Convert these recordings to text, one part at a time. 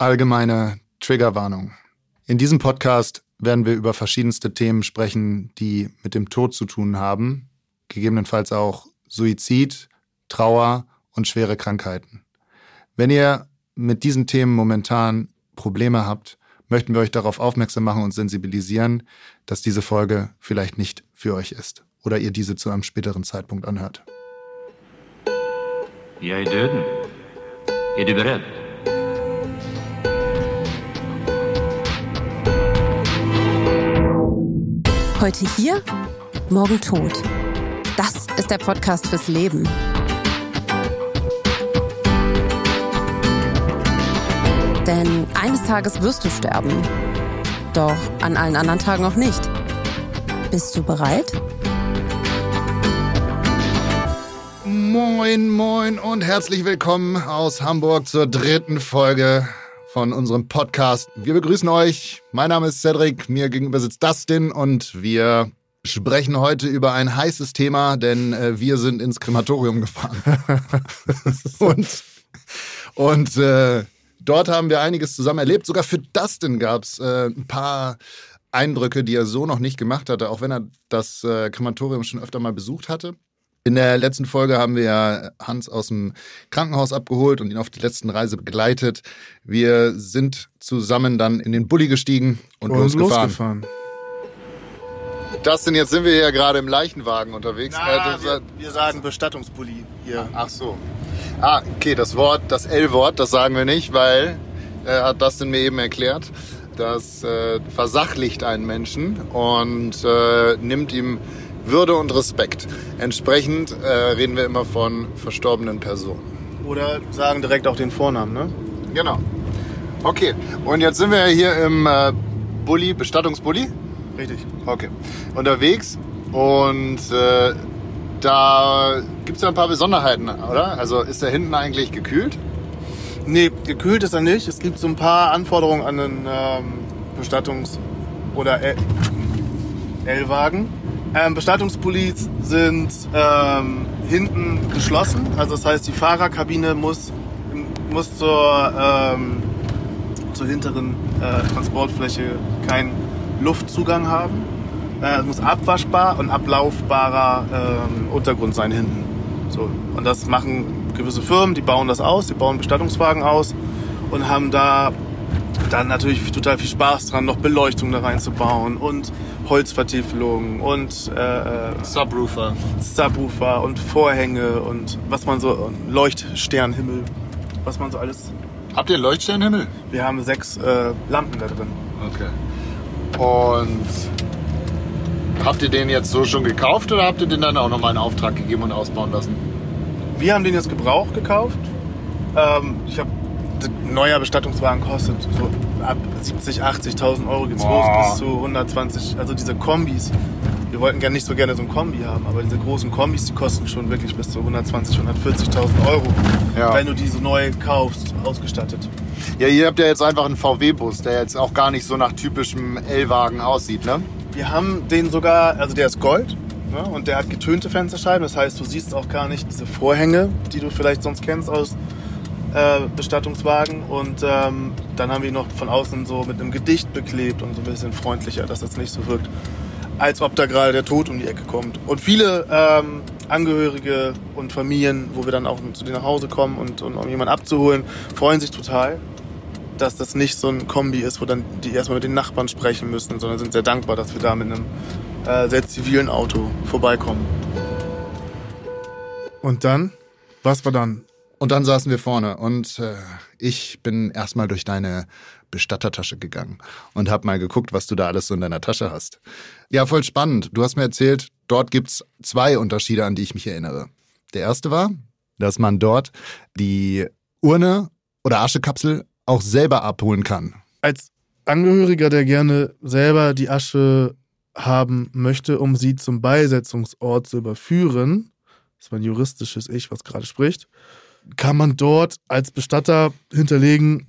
Allgemeine Triggerwarnung. In diesem Podcast werden wir über verschiedenste Themen sprechen, die mit dem Tod zu tun haben, gegebenenfalls auch Suizid, Trauer und schwere Krankheiten. Wenn ihr mit diesen Themen momentan Probleme habt, möchten wir euch darauf aufmerksam machen und sensibilisieren, dass diese Folge vielleicht nicht für euch ist oder ihr diese zu einem späteren Zeitpunkt anhört. Jeg er døden. Er Heute hier, morgen tot. Das ist der Podcast fürs Leben. Denn eines Tages wirst du sterben. Doch an allen anderen Tagen auch nicht. Bist du bereit? Moin, moin und herzlich willkommen aus Hamburg zur dritten Folge von unserem Podcast. Wir begrüßen euch. Mein Name ist Cedric, mir gegenüber sitzt Dustin und wir sprechen heute über ein heißes Thema, denn äh, wir sind ins Krematorium gefahren. und und äh, dort haben wir einiges zusammen erlebt. Sogar für Dustin gab es äh, ein paar Eindrücke, die er so noch nicht gemacht hatte, auch wenn er das äh, Krematorium schon öfter mal besucht hatte. In der letzten Folge haben wir ja Hans aus dem Krankenhaus abgeholt und ihn auf die letzten Reise begleitet. Wir sind zusammen dann in den Bulli gestiegen und, Und losgefahren. losgefahren. Das denn jetzt sind wir hier gerade im Leichenwagen unterwegs. Na, Äh, wir, wir sagen Bestattungsbully hier. Ach so. Ah, okay, das Wort, das L-Wort, das sagen wir nicht, weil äh, hat das denn mir eben erklärt. Das äh, versachlicht einen Menschen und äh, nimmt ihm Würde und Respekt. Entsprechend äh, reden wir immer von verstorbenen Personen. Oder sagen direkt auch den Vornamen, ne? Genau. Okay, und jetzt sind wir hier im äh, Bulli, Bestattungsbully. Richtig. Okay. Unterwegs und äh, da gibt es ja ein paar Besonderheiten, oder? Also ist der hinten eigentlich gekühlt? Nee, gekühlt ist er nicht. Es gibt so ein paar Anforderungen an einen ähm, Bestattungs- oder L-Wagen. Ähm, Bestattungspullis sind ähm, hinten geschlossen. Also das heißt, die Fahrerkabine muss, muss zur, ähm, zur hinteren äh, Transportfläche keinen Luftzugang haben. Äh, es muss abwaschbar und ablaufbarer ähm, Untergrund sein hinten. So. Und das machen gewisse Firmen, die bauen das aus, die bauen Bestattungswagen aus und haben da dann natürlich total viel Spaß dran, noch Beleuchtung da reinzubauen und Holzvertiefelung und äh, Subwoofer. Subwoofer und Vorhänge und was man so, Leuchtsternhimmel, was man so alles. Habt ihr einen Leuchtsternhimmel? Wir haben sechs äh, Lampen da drin. Okay. Und habt ihr den jetzt so schon gekauft oder habt ihr den dann auch nochmal in Auftrag gegeben und ausbauen lassen? Wir haben den jetzt Gebrauch gekauft. Ähm, ich habe neuer Bestattungswagen kostet so ab 70, 80.000 Euro geht's los Boah. bis zu 120. Also diese Kombis. Wir wollten gerne nicht so gerne so ein Kombi haben, aber diese großen Kombis, die kosten schon wirklich bis zu 120, 140.000 Euro, Ja. wenn du diese neu kaufst, ausgestattet. Ja, ihr habt ja jetzt einfach einen VW-Bus, der jetzt auch gar nicht so nach typischem L-Wagen aussieht, ne? Wir haben den sogar, also der ist Gold ne, und der hat getönte Fensterscheiben. Das heißt, du siehst auch gar nicht diese Vorhänge, die du vielleicht sonst kennst aus äh, Bestattungswagen. Und ähm, dann haben wir ihn noch von außen so mit einem Gedicht beklebt und so ein bisschen freundlicher, dass das nicht so wirkt, als ob da gerade der Tod um die Ecke kommt. Und viele ähm, Angehörige und Familien, wo wir dann auch zu denen nach Hause kommen und, und um jemanden abzuholen, freuen sich total dass das nicht so ein Kombi ist, wo dann die erstmal mit den Nachbarn sprechen müssen, sondern sind sehr dankbar, dass wir da mit einem äh, sehr zivilen Auto vorbeikommen. Und dann? Was war dann? Und dann saßen wir vorne und äh, ich bin erstmal durch deine Bestattertasche gegangen und habe mal geguckt, was du da alles so in deiner Tasche hast. Ja, voll spannend. Du hast mir erzählt, dort gibt's zwei Unterschiede, an die ich mich erinnere. Der erste war, dass man dort die Urne oder Aschekapsel auch selber abholen kann. Als Angehöriger, der gerne selber die Asche haben möchte, um sie zum Beisetzungsort zu überführen, das ist mein juristisches Ich, was gerade spricht, kann man dort als Bestatter hinterlegen,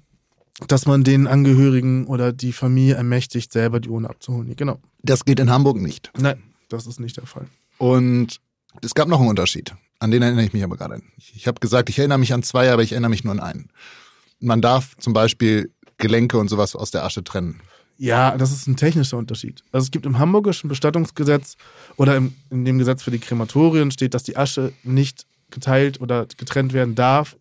dass man den Angehörigen oder die Familie ermächtigt, selber die Urne abzuholen. Genau. Das geht in Hamburg nicht. Nein, das ist nicht der Fall. Und es gab noch einen Unterschied. An den erinnere ich mich aber gerade. Ich, habe gesagt, ich erinnere mich an zwei, aber ich erinnere mich nur an einen. Man darf zum Beispiel Gelenke und sowas aus der Asche trennen. Ja, das ist ein technischer Unterschied. Also es gibt im hamburgischen Bestattungsgesetz oder im, in dem Gesetz für die Krematorien steht, dass die Asche nicht geteilt oder getrennt werden darf.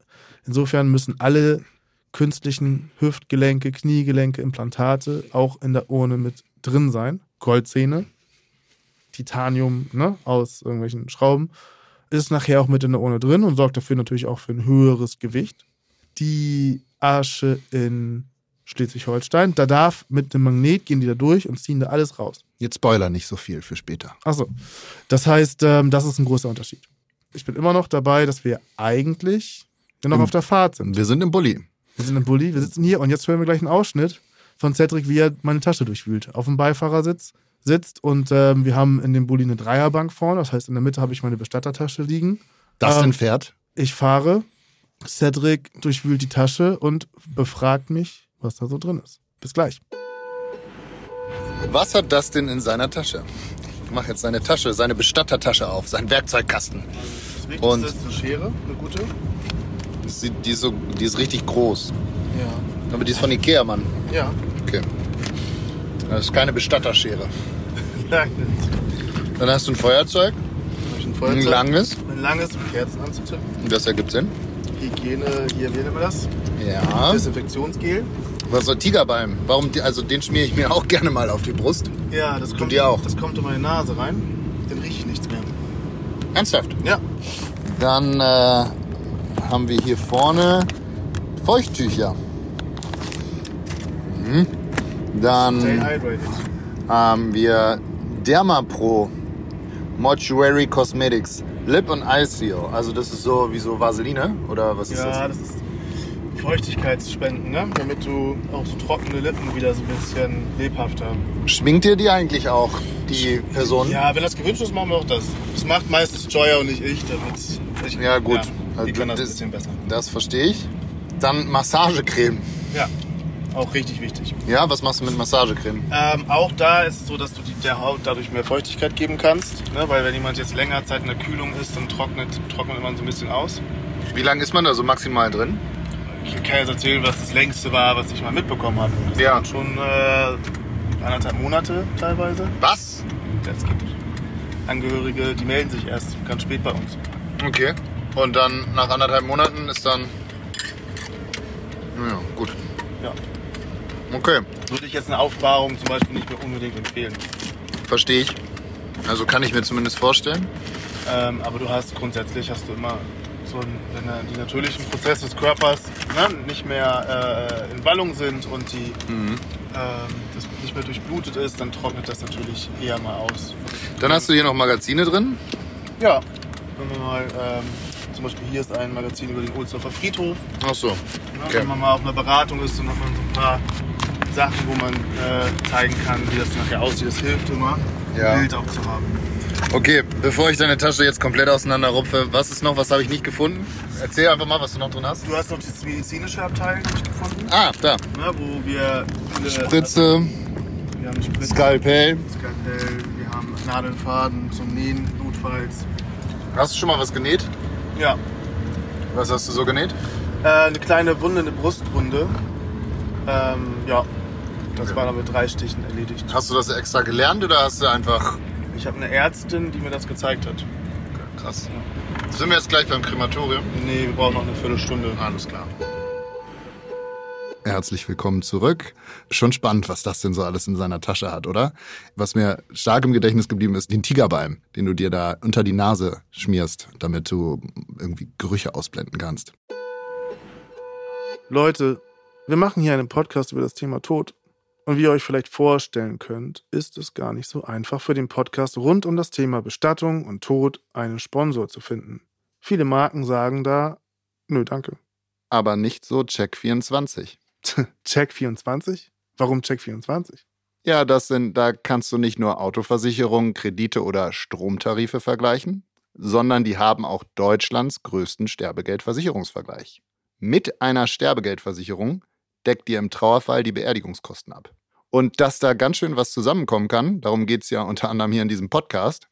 Insofern müssen alle künstlichen Hüftgelenke, Kniegelenke, Implantate auch in der Urne mit drin sein. Goldzähne, Titanium ne, aus irgendwelchen Schrauben, ist nachher auch mit in der Urne drin und sorgt dafür natürlich auch für ein höheres Gewicht. Die Asche in Schleswig-Holstein, da darf mit einem Magnet gehen die da durch und ziehen da alles raus. Jetzt Spoiler nicht so viel für später. Achso, das heißt, ähm, das ist ein großer Unterschied. Ich bin immer noch dabei, dass wir eigentlich noch Im- auf der Fahrt sind. Wir sind im Bulli. Wir sind im Bulli, wir sitzen hier und jetzt hören wir gleich einen Ausschnitt von Cedric, wie er meine Tasche durchwühlt. Auf dem Beifahrersitz sitzt und ähm, wir haben in dem Bulli eine Dreierbank vorne. Das heißt, in der Mitte habe ich meine Bestattertasche liegen. Das Ähm, fährt? Ich fahre, Cedric durchwühlt die Tasche und befragt mich, was da so drin ist. Bis gleich. Was hat das denn in seiner Tasche? Ich mache jetzt seine Tasche, seine Bestattertasche auf, seinen Werkzeugkasten. Das Wichtigste Und- ist eine Schere, eine gute. Das sieht- Die ist, so, die ist richtig groß. Ja. Aber die ist von Ikea, Mann. Ja. Okay. Das ist keine Bestatterschere. Nein. Dann hast du ein Feuerzeug, Ein ein Feuerzeug. langes. Ein langes, um Kerzen anzuzünden. Das ergibt Sinn. Hygiene, hier, nennen wir das? Ja. Desinfektionsgel. Was soll Tigerbalm? Warum? die- Also den schmiere ich mir auch gerne mal auf die Brust. Ja, das kommt, dir auch? das kommt in meine Nase rein. Dann rieche ich nichts mehr. Ernsthaft? Ja. Dann äh, haben wir hier vorne Feuchttücher. Mhm. Dann haben wir Dermapro Mortuary Cosmetics Lip und Eye Seal. Also das ist so wie so Vaseline oder was ist Ja, das? das ist Feuchtigkeitsspenden, ne? Damit du auch so trockene Lippen wieder so ein bisschen lebhafter. Schminkt ihr die eigentlich auch, die Person? Ja, wenn das gewünscht ist, machen wir auch das. Das macht meistens Joya und nicht ich, damit ich. Ja, gut. die Also kann das ein das- bisschen besser. Das verstehe ich. Dann Massagecreme. Ja. Auch richtig wichtig. Ja, was machst du mit Massagecreme? Ähm, auch da ist es so, dass du die, der Haut dadurch mehr Feuchtigkeit geben kannst. Ne? Weil wenn jemand jetzt länger Zeit in der Kühlung ist, dann trocknet, trocknet man so ein bisschen aus. Wie lange ist man da so maximal drin? Ich kann jetzt erzählen, was das längste war, was ich mal mitbekommen habe. Das Ja. waren schon äh, anderthalb Monate teilweise. Was? Es gibt Angehörige, die melden sich erst ganz spät bei uns. Okay. Und dann nach anderthalb Monaten ist dann. Ja, gut. Ja. Okay, Würde ich jetzt eine Aufbahrung zum Beispiel nicht mehr unbedingt empfehlen. verstehe ich. Also kann ich mir zumindest vorstellen. Ähm, aber du hast grundsätzlich hast du immer so wenn die natürlichen Prozesse des Körpers ne, nicht mehr äh, in Wallung sind und die ähm, das nicht mehr durchblutet ist, dann trocknet das natürlich eher mal aus. Dann hast du hier noch Magazine drin. Ja, wenn wir mal ähm, zum Beispiel hier ist ein Magazin über den Ohlsdorfer Friedhof. Ach so. Ne, Okay. Wenn man mal auf einer Beratung ist, dann hat man so ein paar Sachen, wo man äh, zeigen kann, wie das nachher aussieht. Das hilft immer, Ja. ein Bild auch zu haben. Okay, bevor ich deine Tasche jetzt komplett auseinanderrupfe, was ist noch, was habe ich nicht gefunden? Erzähl einfach mal, was du noch drin hast. Du hast noch das medizinische Abteil ich gefunden, Ah, da. ne, wo wir viele, Spritze, wir haben Spritze, Skalpell. Skalpell, wir haben Nadeln, Faden zum Nähen, notfalls. Hast du schon mal was genäht? Ja, Was hast du so genäht? äh, eine kleine Wunde, eine Brustwunde. Ähm, ja, das war dann mit drei Stichen erledigt. Hast du das extra gelernt oder hast du einfach. Ich habe eine Ärztin, die mir das gezeigt hat. Krass. Sind wir jetzt gleich beim Krematorium? Nee, wir brauchen noch eine Viertelstunde. Alles klar. Herzlich willkommen zurück. Schon spannend, was das denn so alles in seiner Tasche hat, oder? Was mir stark im Gedächtnis geblieben ist, den Tigerbalm, den du dir da unter die Nase schmierst, damit du irgendwie Gerüche ausblenden kannst. Leute, wir machen hier einen Podcast über das Thema Tod. Und wie ihr euch vielleicht vorstellen könnt, ist es gar nicht so einfach für den Podcast rund um das Thema Bestattung und Tod einen Sponsor zu finden. Viele Marken sagen da, nö, danke. Aber nicht so Check24. Check24? Warum Check24? Ja, das sind, da kannst du nicht nur Autoversicherungen, Kredite oder Stromtarife vergleichen, sondern die haben auch Deutschlands größten Sterbegeldversicherungsvergleich. Mit einer Sterbegeldversicherung deckt dir im Trauerfall die Beerdigungskosten ab. Und dass da ganz schön was zusammenkommen kann, darum geht's ja unter anderem hier in diesem Podcast.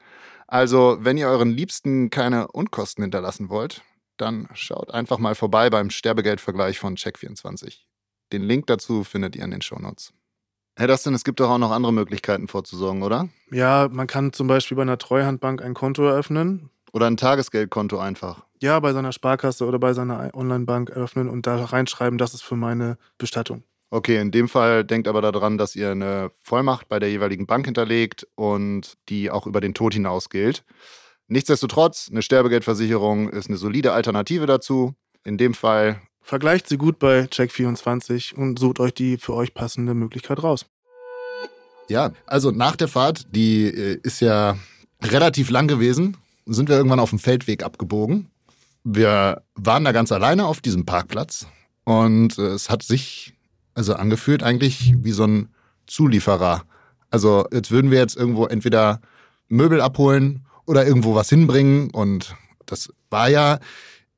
Also, wenn ihr euren Liebsten keine Unkosten hinterlassen wollt, dann schaut einfach mal vorbei beim Sterbegeldvergleich von Check24. Den Link dazu findet ihr in den Shownotes. Herr Dustin, es gibt doch auch noch andere Möglichkeiten vorzusorgen, oder? Ja, man kann zum Beispiel bei einer Treuhandbank ein Konto eröffnen. Oder ein Tagesgeldkonto einfach. Ja, bei seiner Sparkasse oder bei seiner Online-Bank eröffnen und da reinschreiben, das ist für meine Bestattung. Okay, in dem Fall denkt aber daran, dass ihr eine Vollmacht bei der jeweiligen Bank hinterlegt und die auch über den Tod hinaus gilt. Nichtsdestotrotz, eine Sterbegeldversicherung ist eine solide Alternative dazu. In dem Fall. Vergleicht sie gut bei Check24 und sucht euch die für euch passende Möglichkeit raus. Ja, also nach der Fahrt, die äh, ist ja relativ lang gewesen, sind wir irgendwann auf dem Feldweg abgebogen. Wir waren da ganz alleine auf diesem Parkplatz und äh, es hat sich also angefühlt eigentlich wie so ein Zulieferer. Also jetzt würden wir jetzt irgendwo entweder Möbel abholen oder irgendwo was hinbringen und das war ja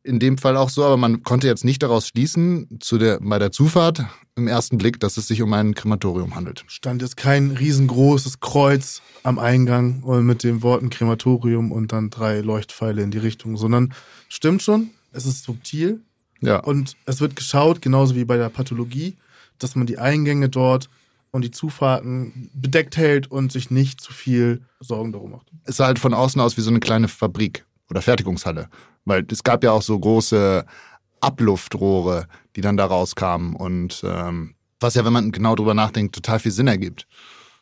in dem Fall auch so, aber man konnte jetzt nicht daraus schließen, zu der, bei der Zufahrt im ersten Blick, dass es sich um ein Krematorium handelt. Stand jetzt kein riesengroßes Kreuz am Eingang mit den Worten Krematorium und dann drei Leuchtpfeile in die Richtung, sondern stimmt schon, es ist subtil ja. und es wird geschaut, genauso wie bei der Pathologie, dass man die Eingänge dort und die Zufahrten bedeckt hält und sich nicht zu viel Sorgen darum macht. Es sah halt von außen aus wie so eine kleine Fabrik oder Fertigungshalle. Weil es gab ja auch so große Abluftrohre, die dann da rauskamen und ähm, was ja, wenn man genau drüber nachdenkt, total viel Sinn ergibt.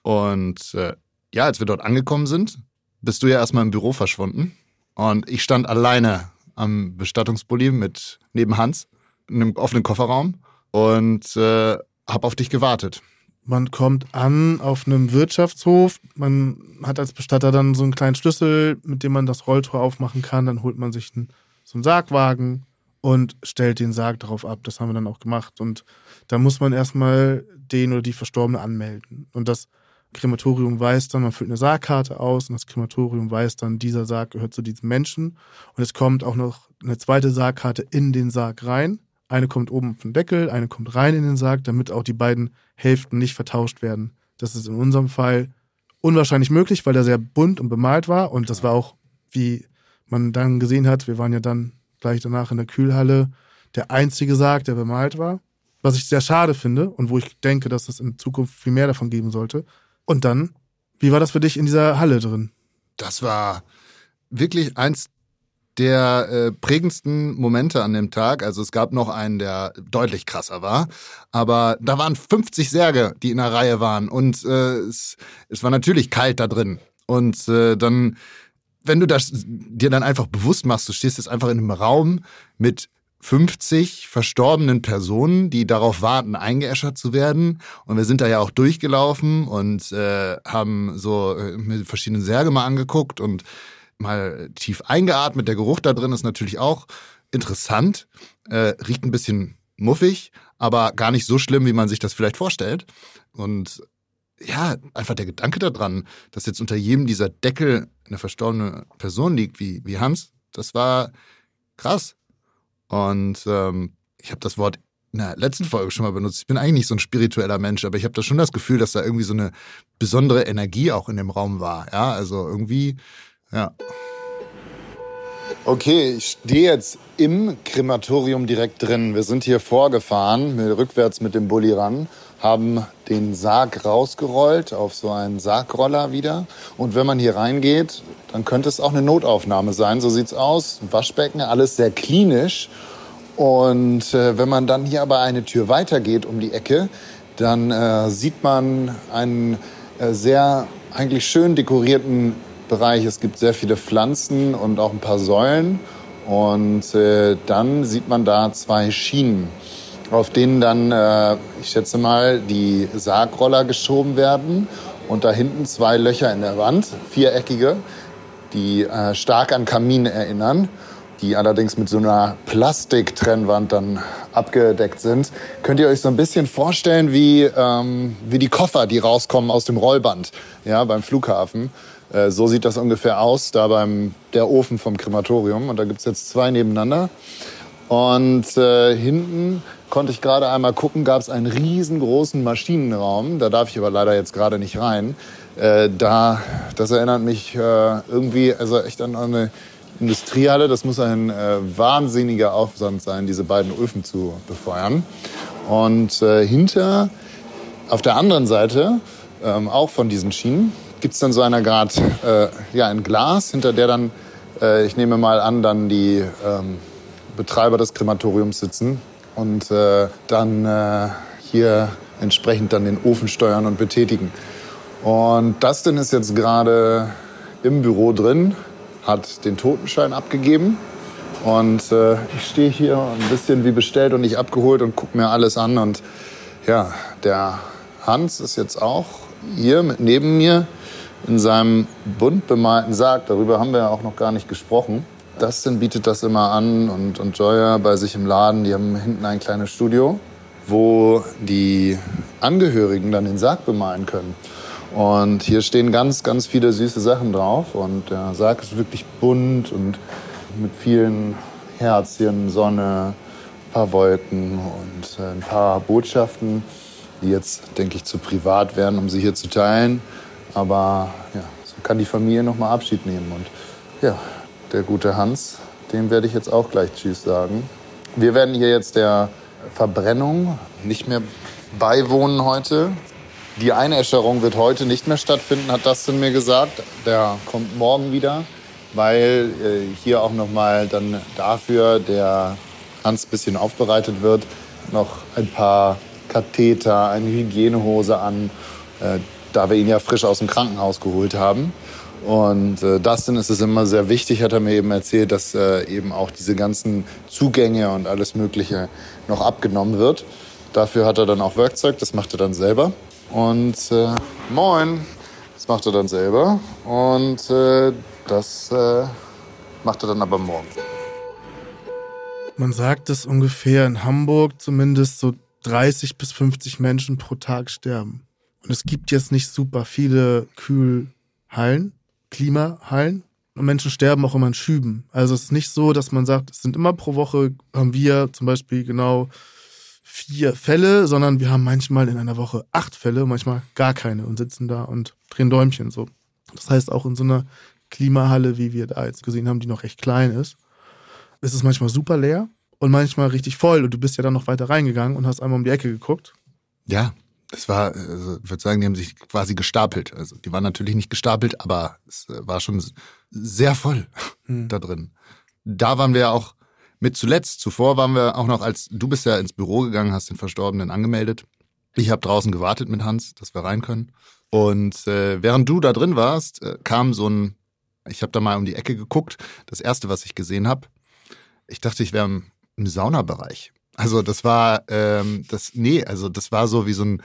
Und äh, ja, als wir dort angekommen sind, bist du ja erstmal im Büro verschwunden und ich stand alleine am Bestattungsbully mit neben Hans in einem offenen Kofferraum und äh, habe auf dich gewartet. Man kommt an auf einem Wirtschaftshof. Man hat als Bestatter dann so einen kleinen Schlüssel, mit dem man das Rolltor aufmachen kann. Dann holt man sich einen, so einen Sargwagen und stellt den Sarg darauf ab. Das haben wir dann auch gemacht. Und da muss man erstmal den oder die Verstorbene anmelden. Und das Krematorium weiß dann, man füllt eine Sargkarte aus und das Krematorium weiß dann, dieser Sarg gehört zu diesem Menschen. Und es kommt auch noch eine zweite Sargkarte in den Sarg rein. Eine kommt oben auf den Deckel, eine kommt rein in den Sarg, damit auch die beiden Hälften nicht vertauscht werden. Das ist in unserem Fall unwahrscheinlich möglich, weil der sehr bunt und bemalt war. Und das war auch, wie man dann gesehen hat, wir waren ja dann gleich danach in der Kühlhalle, der einzige Sarg, der bemalt war. Was ich sehr schade finde und wo ich denke, dass es in Zukunft viel mehr davon geben sollte. Und dann, wie war das für dich in dieser Halle drin? Das war wirklich eins der äh, prägendsten Momente an dem Tag. Also es gab noch einen, der deutlich krasser war. Aber da waren 50 Särge, die in der Reihe waren. Und äh, es, es war natürlich kalt da drin. Und äh, dann, wenn du das dir dann einfach bewusst machst, du stehst jetzt einfach in einem Raum mit 50 verstorbenen Personen, die darauf warten, eingeäschert zu werden. Und wir sind da ja auch durchgelaufen und äh, haben so äh, mit verschiedenen Särge mal angeguckt und mal tief eingeatmet. Der Geruch da drin ist natürlich auch interessant, äh, riecht ein bisschen muffig, aber gar nicht so schlimm, wie man sich das vielleicht vorstellt. Und ja, einfach der Gedanke daran, dass jetzt unter jedem dieser Deckel eine verstorbene Person liegt, wie, wie Hans, das war krass. Und ähm, ich habe das Wort in der letzten Folge schon mal benutzt. Ich bin eigentlich nicht so ein spiritueller Mensch, aber ich habe da schon das Gefühl, dass da irgendwie so eine besondere Energie auch in dem Raum war. Ja, also irgendwie ja. Okay, ich stehe jetzt im Krematorium direkt drin. Wir sind hier vorgefahren, rückwärts mit dem Bulli ran, haben den Sarg rausgerollt auf so einen Sargroller wieder. Und wenn man hier reingeht, dann könnte es auch eine Notaufnahme sein. So sieht's aus. Waschbecken, alles sehr klinisch. Und äh, wenn man dann hier aber eine Tür weitergeht um die Ecke, dann äh, sieht man einen äh, sehr eigentlich schön dekorierten Bereich. Es gibt sehr viele Pflanzen und auch ein paar Säulen. Und äh, dann sieht man da zwei Schienen, auf denen dann, äh, ich schätze mal, die Sargroller geschoben werden. Und da hinten zwei Löcher in der Wand, viereckige, die äh, stark an Kamin erinnern, die allerdings mit so einer Plastiktrennwand dann abgedeckt sind. Könnt ihr euch so ein bisschen vorstellen wie, ähm, wie die Koffer, die rauskommen aus dem Rollband ja, beim Flughafen. Äh, so sieht das ungefähr aus, da beim der Ofen vom Krematorium. Und da gibt es jetzt zwei nebeneinander. Und äh, hinten konnte ich gerade einmal gucken, gab es einen riesengroßen Maschinenraum. Da darf ich aber leider jetzt gerade nicht rein. Äh, da, das erinnert mich äh, irgendwie, also echt an eine Industriehalle. Das muss ein äh, wahnsinniger Aufwand sein, diese beiden Öfen zu befeuern. Und äh, hinter, auf der anderen Seite, ähm, auch von diesen Schienen, gibt es dann so eine Grad, äh, ja, ein Glas, hinter der dann, äh, ich nehme mal an, dann die ähm, Betreiber des Krematoriums sitzen und äh, dann äh, hier entsprechend dann den Ofen steuern und betätigen. Und Dustin ist jetzt gerade im Büro drin, hat den Totenschein abgegeben. Und äh, ich stehe hier ein bisschen wie bestellt und nicht abgeholt und gucke mir alles an. Und ja, der Hans ist jetzt auch hier mit neben mir in seinem bunt bemalten Sarg. Darüber haben wir ja auch noch gar nicht gesprochen. Dustin bietet das immer an und, und Joya bei sich im Laden. Die haben hinten ein kleines Studio, wo die Angehörigen dann den Sarg bemalen können. Und hier stehen ganz, ganz viele süße Sachen drauf. Und der Sarg ist wirklich bunt und mit vielen Herzchen, Sonne, ein paar Wolken und äh, ein paar Botschaften, die jetzt, denke ich, zu privat wären, um sie hier zu teilen. Aber ja, so kann die Familie noch mal Abschied nehmen. Und ja, der gute Hans, dem werde ich jetzt auch gleich Tschüss sagen. Wir werden hier jetzt der Verbrennung nicht mehr beiwohnen heute. Die Einäscherung wird heute nicht mehr stattfinden, hat Dustin mir gesagt. Der kommt morgen wieder, weil äh, hier auch noch mal dann dafür der Hans ein bisschen aufbereitet wird, noch ein paar Katheter, eine Hygienehose an, äh, da wir ihn ja frisch aus dem Krankenhaus geholt haben. Und äh, Dustin ist es immer sehr wichtig, hat er mir eben erzählt, dass äh, eben auch diese ganzen Zugänge und alles Mögliche noch abgenommen wird. Dafür hat er dann auch Werkzeug, das macht er dann selber. Und äh, moin, das macht er dann selber. Und äh, das äh, macht er dann aber morgen. Man sagt, dass ungefähr in Hamburg zumindest so 30 bis 50 Menschen pro Tag sterben. Und es gibt jetzt nicht super viele Kühlhallen, Klimahallen. Und Menschen sterben auch immer in Schüben. Also es ist nicht so, dass man sagt, es sind immer pro Woche, haben wir zum Beispiel genau vier Fälle, sondern wir haben manchmal in einer Woche acht Fälle, manchmal gar keine und sitzen da und drehen Däumchen so. Das heißt, auch in so einer Klimahalle, wie wir da jetzt gesehen haben, die noch recht klein ist, ist es manchmal super leer und manchmal richtig voll. Und du bist ja dann noch weiter reingegangen und hast einmal um die Ecke geguckt. Ja, es war, also ich würde sagen, die haben sich quasi gestapelt. Also die waren natürlich nicht gestapelt, aber es äh, war schon sehr voll hm. da drin. Da waren wir ja auch mit zuletzt. Zuvor waren wir auch noch, als du bist ja ins Büro gegangen, hast den Verstorbenen angemeldet. Ich habe draußen gewartet mit Hans, dass wir rein können. Und äh, während du da drin warst, äh, kam so ein, ich habe da mal um die Ecke geguckt. Das erste, was ich gesehen habe, ich dachte, ich wäre im, im Saunabereich. Also das war, ähm, das, nee, also das war so wie so ein,